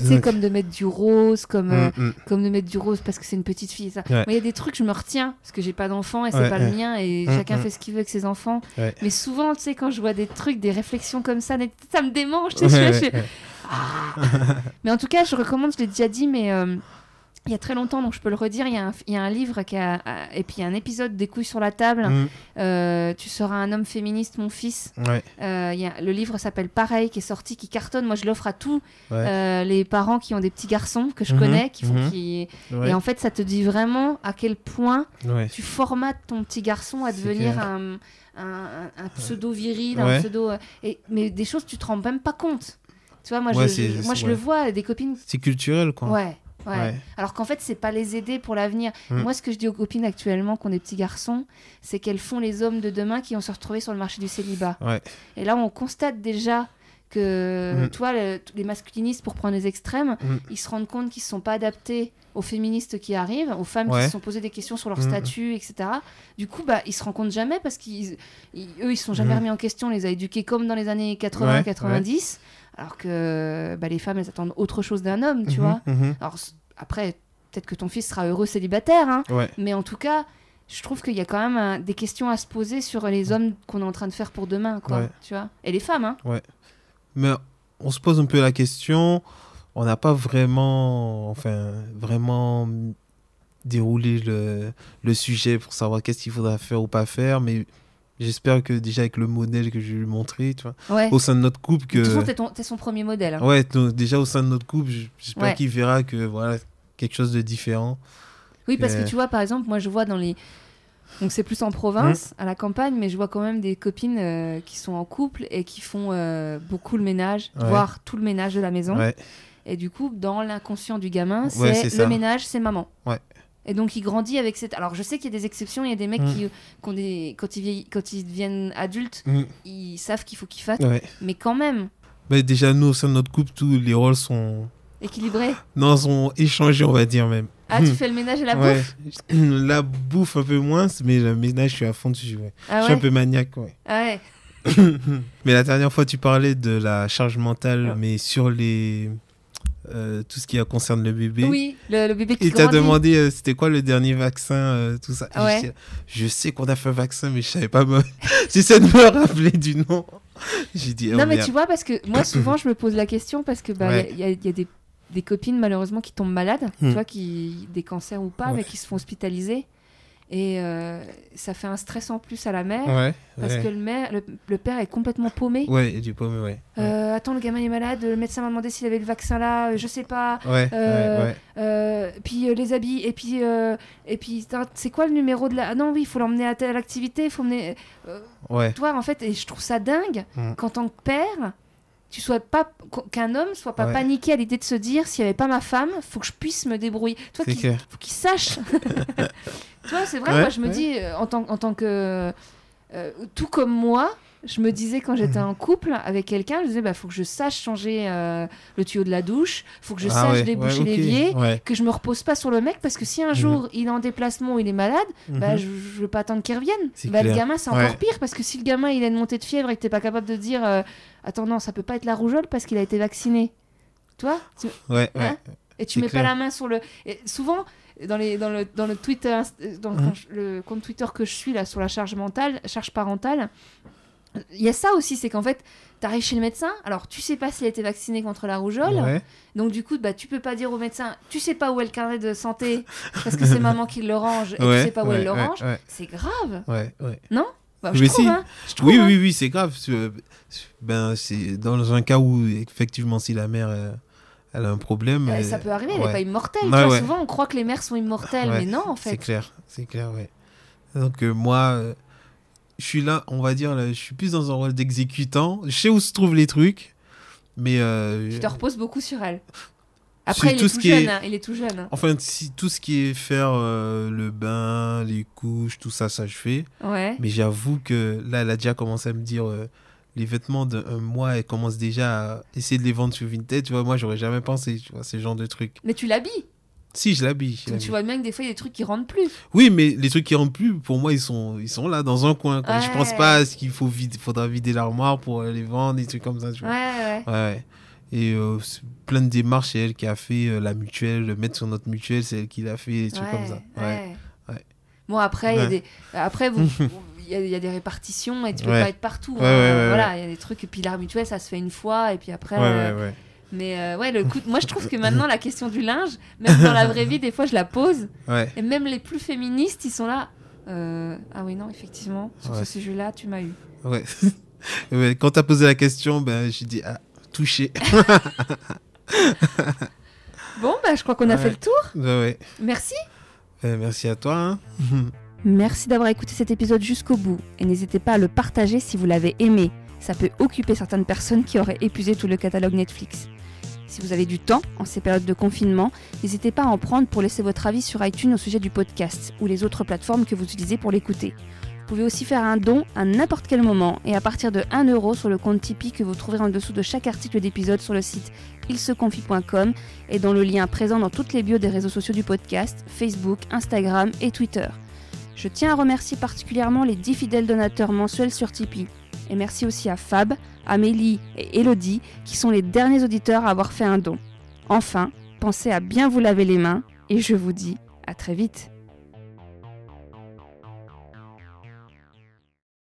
Tu sais, comme de mettre du rose, comme, euh, Mm, mm. comme de mettre du rose parce que c'est une petite fille. Ça. Ouais. Moi, il y a des trucs, je me retiens parce que j'ai pas d'enfant et c'est Ouais, pas ouais. le mien et Mm, chacun fait ce qu'il veut avec ses enfants. Mais souvent, tu sais, quand je vois des trucs, des réflexions comme ça, ça me démange. Tu sais, je je Ah. mais en tout cas, je recommande, je l'ai déjà dit, mais euh, il y a très longtemps, donc je peux le redire. Il y, a un- il y a un livre qui a, a- et puis il y a un épisode des couilles sur la table. Mm, Euh, tu seras un homme féministe, mon fils. ouais, Euh, il y a, le livre s'appelle Pareil, qui est sorti, qui cartonne. Moi, je l'offre à tous ouais, les parents qui ont des petits garçons que je Mhm, connais, qui font mhm. qui... ouais, Et en fait, ça te dit vraiment à quel point tu formates ton petit garçon à devenir un, un, un pseudo viril, un pseudo. Et, mais des choses tu te rends même pas compte. Tu vois, moi, Ouais, je, moi, je le vois, des copines. C'est culturel, quoi. Ouais. Ouais. Ouais. Alors qu'en fait, c'est pas les aider pour l'avenir. Mm. Moi, ce que je dis aux copines actuellement qui ont des petits garçons, c'est qu'elles font les hommes de demain qui vont se retrouver sur le marché du célibat. Ouais. Et là, on constate déjà que, Mm. vois, le- les masculinistes, pour prendre les extrêmes, Mm. ils se rendent compte qu'ils ne sont pas adaptés aux féministes qui arrivent, aux femmes qui se sont posées des questions sur leur Mm. statut, etc. Du coup, bah, ils se rendent compte jamais parce qu'ils, ils- eux, ils se sont jamais remis en question. On les a éduqués comme dans les années 80-90, alors que bah, les femmes, elles attendent autre chose d'un homme, tu Mhm, vois. mhm. Alors après, peut-être que ton fils sera heureux célibataire, hein, Ouais. mais en tout cas, je trouve qu'il y a quand même des questions à se poser sur les hommes qu'on est en train de faire pour demain, quoi. Ouais. Tu vois Et les femmes, hein. Mais on se pose un peu la question. On n'a pas vraiment, enfin, vraiment déroulé le, le sujet pour savoir qu'est-ce qu'il faudra faire ou pas faire. Mais j'espère que déjà avec le modèle que je lui montrer, tu vois, Ouais. au sein de notre couple, De toute façon, que. t'es, son premier modèle. hein. Ouais, donc déjà au sein de notre couple, j'espère Ouais. qu'il verra que voilà, quelque chose de différent. Oui, parce que Euh. tu vois, par exemple, moi, je vois dans les. Donc, c'est plus en province, Mmh. à la campagne, mais je vois quand même des copines euh, qui sont en couple et qui font euh, beaucoup le ménage, Ouais. voire tout le ménage de la maison. Ouais, Et du coup, dans l'inconscient du gamin, c'est le ça. ménage, c'est maman. Et donc, il grandit avec cette. Alors, je sais qu'il y a des exceptions, il y a des mecs Mm. qui, qui ont des... Quand, ils quand ils deviennent adultes, Mm. ils savent qu'il faut qu'ils fassent. ouais. Mais quand même, Mais déjà, nous, au sein de notre couple, tous les rôles sont, équilibré. non, sont échangés, on va dire même. Ah, tu <laughs> fais le ménage et la Ouais. bouffe? <clears throat> La bouffe un peu moins, mais le ménage, je suis à fond dessus. Ouais. Ah Je suis un peu maniaque, ouais. ah ouais. <clears throat> mais la dernière fois, tu parlais de la charge mentale, Ah. mais sur les euh, tout ce qui concerne le bébé. Oui, le, le bébé qui Il t'a demandé euh, c'était quoi le dernier vaccin, euh, tout ça. Ouais. je sais qu'on a fait un vaccin, mais je savais pas <laughs> me. J'essaie de me rappeler du nom. J'ai dit. oh, Non, mais merde. tu vois, parce que moi, <clears throat> souvent, je me pose la question parce que bah, il Ouais. y, a- il y a des, des copines, malheureusement, qui tombent malades, tu Hmm. vois, qui, des cancers ou pas, Ouais. mais qui se font hospitaliser. Et euh, ça fait un stress en plus à la mère. Ouais. Parce ouais. que le, mère, le, le père est complètement paumé. Ouais, du paumé, ouais. Euh, attends, le gamin est malade, le médecin m'a demandé s'il avait le vaccin là, euh, je sais pas. Ouais, Euh, ouais, ouais. Puis les habits, et puis, et puis c'est quoi le numéro de la. Ah non, oui, il faut l'emmener à telle activité, il faut mener. Ouais. Toi, en fait, et je trouve ça dingue Mm. qu'en tant que père, tu sois pas qu'un homme soit pas Ouais. paniqué à l'idée de se dire s'il n'y avait pas ma femme, faut que je puisse me débrouiller. Toi, C'est qui, clair. faut qu'il sache. <laughs> tu vois, c'est vrai. Ouais, moi, je me ouais. dis euh, en tant, en tant que euh, tout comme moi. Je me disais quand j'étais en couple avec quelqu'un, je disais bah faut que je sache changer euh, le tuyau de la douche, faut que je Ah sache ouais, déboucher ouais, ok. l'évier, Ouais. que je me repose pas sur le mec parce que si un Mhm. jour il est en déplacement ou il est malade, bah Mhm. je, je veux pas attendre qu'il revienne. Bah, le gamin c'est encore pire parce que si le gamin il a une montée de fièvre et que t'es pas capable de dire euh, attends non ça peut pas être la rougeole parce qu'il a été vacciné, toi tu- Ouais. Hein? Et tu mets clair. pas la main sur le et souvent dans les dans le dans le Twitter euh, dans Mhm. le compte Twitter que je suis là sur la charge mentale charge parentale il y a ça aussi c'est qu'en fait t'arrives chez le médecin alors tu sais pas s'il a été vacciné contre la rougeole Ouais. donc du coup, bah, tu peux pas dire au médecin, tu sais pas où est le carnet de santé parce que c'est <laughs> maman qui le range et Ouais, tu sais pas où elle le range. C'est grave. Ouais. Bah, je Mais trouve, si. hein. Je trouve, Oui, hein. oui, oui, c'est grave. Euh, Ben, c'est dans un cas où, effectivement, si la mère euh, elle a un problème. Euh, euh, ça peut arriver, elle ouais. est pas immortelle. Ouais. Souvent, on croit que les mères sont immortelles, mais non, en C'est fait. clair, c'est clair, ouais. Donc, euh, moi, euh, je suis là, on va dire, là, je suis plus dans un rôle d'exécutant. Je sais où se trouvent les trucs, mais. euh, Tu te reposes beaucoup sur elle. Après, il tout est tout jeune. est- hein, Il est tout jeune. hein. Enfin, si, tout ce qui est faire euh, le bain, les couches, tout ça, ça je fais. Ouais. Mais j'avoue que là, elle a déjà commencé à me dire euh, les vêtements d'un mois, elle commence déjà à essayer de les vendre sur Vinted. Tu vois, moi, j'aurais jamais pensé, tu vois, ce genre de trucs. Mais tu l'habilles. Si, je l'habille. tu vois bien que des fois, il y a des trucs qui rentrent plus. Oui, mais les trucs qui rentrent plus, pour moi, ils sont, ils sont là, dans un coin. quoi. Je pense Ouais. pas à ce qu'il faut vide, faudra vider l'armoire pour les vendre, des trucs comme ça. Tu Ouais, vois. ouais. Ouais, ouais. Et euh, plein de démarches, c'est elle qui a fait euh, la mutuelle, le mettre sur notre mutuelle, c'est elle qui l'a fait, des trucs comme ça. Ouais. ouais. Ouais. Bon, après, il y a Ouais. des... après vous... <laughs> Il y, a, il y a des répartitions et tu peux Ouais. pas être partout. Ouais, hein. ouais, ouais, voilà, il y a des trucs. Et puis la mutuelle, ça se fait une fois. Et puis après. Ouais, euh, ouais, ouais. Mais euh, ouais, le coup. Moi, je trouve que maintenant, la question du linge, même dans la vraie vie, des fois, je la pose. Ouais. Et même les plus féministes, ils sont là. euh, Ah oui, non, effectivement, sur Ouais. ce sujet-là, tu m'as eu. <laughs> Ouais. Quand t'as posé la question, ben, j'ai dit, ah, touché. <laughs> Bon, bah, je crois qu'on a Ouais. fait le tour. ouais, ouais. Merci. Euh, merci à toi. hein. <laughs> Merci d'avoir écouté cet épisode jusqu'au bout. Et n'hésitez pas à le partager si vous l'avez aimé. Ça peut occuper certaines personnes qui auraient épuisé tout le catalogue Netflix. Si vous avez du temps en ces périodes de confinement, n'hésitez pas à en prendre pour laisser votre avis sur iTunes au sujet du podcast ou les autres plateformes que vous utilisez pour l'écouter. Vous pouvez aussi faire un don à n'importe quel moment et à partir de 1 euro sur le compte Tipeee que vous trouverez en dessous de chaque article d'épisode sur le site ilseconfie.com et dans le lien présent dans toutes les bios des réseaux sociaux du podcast, Facebook, Instagram et Twitter. Je tiens à remercier particulièrement les 10 fidèles donateurs mensuels sur Tipeee. Et merci aussi à Fab, Amélie et Elodie qui sont les derniers auditeurs à avoir fait un don. Enfin, pensez à bien vous laver les mains et je vous dis à très vite.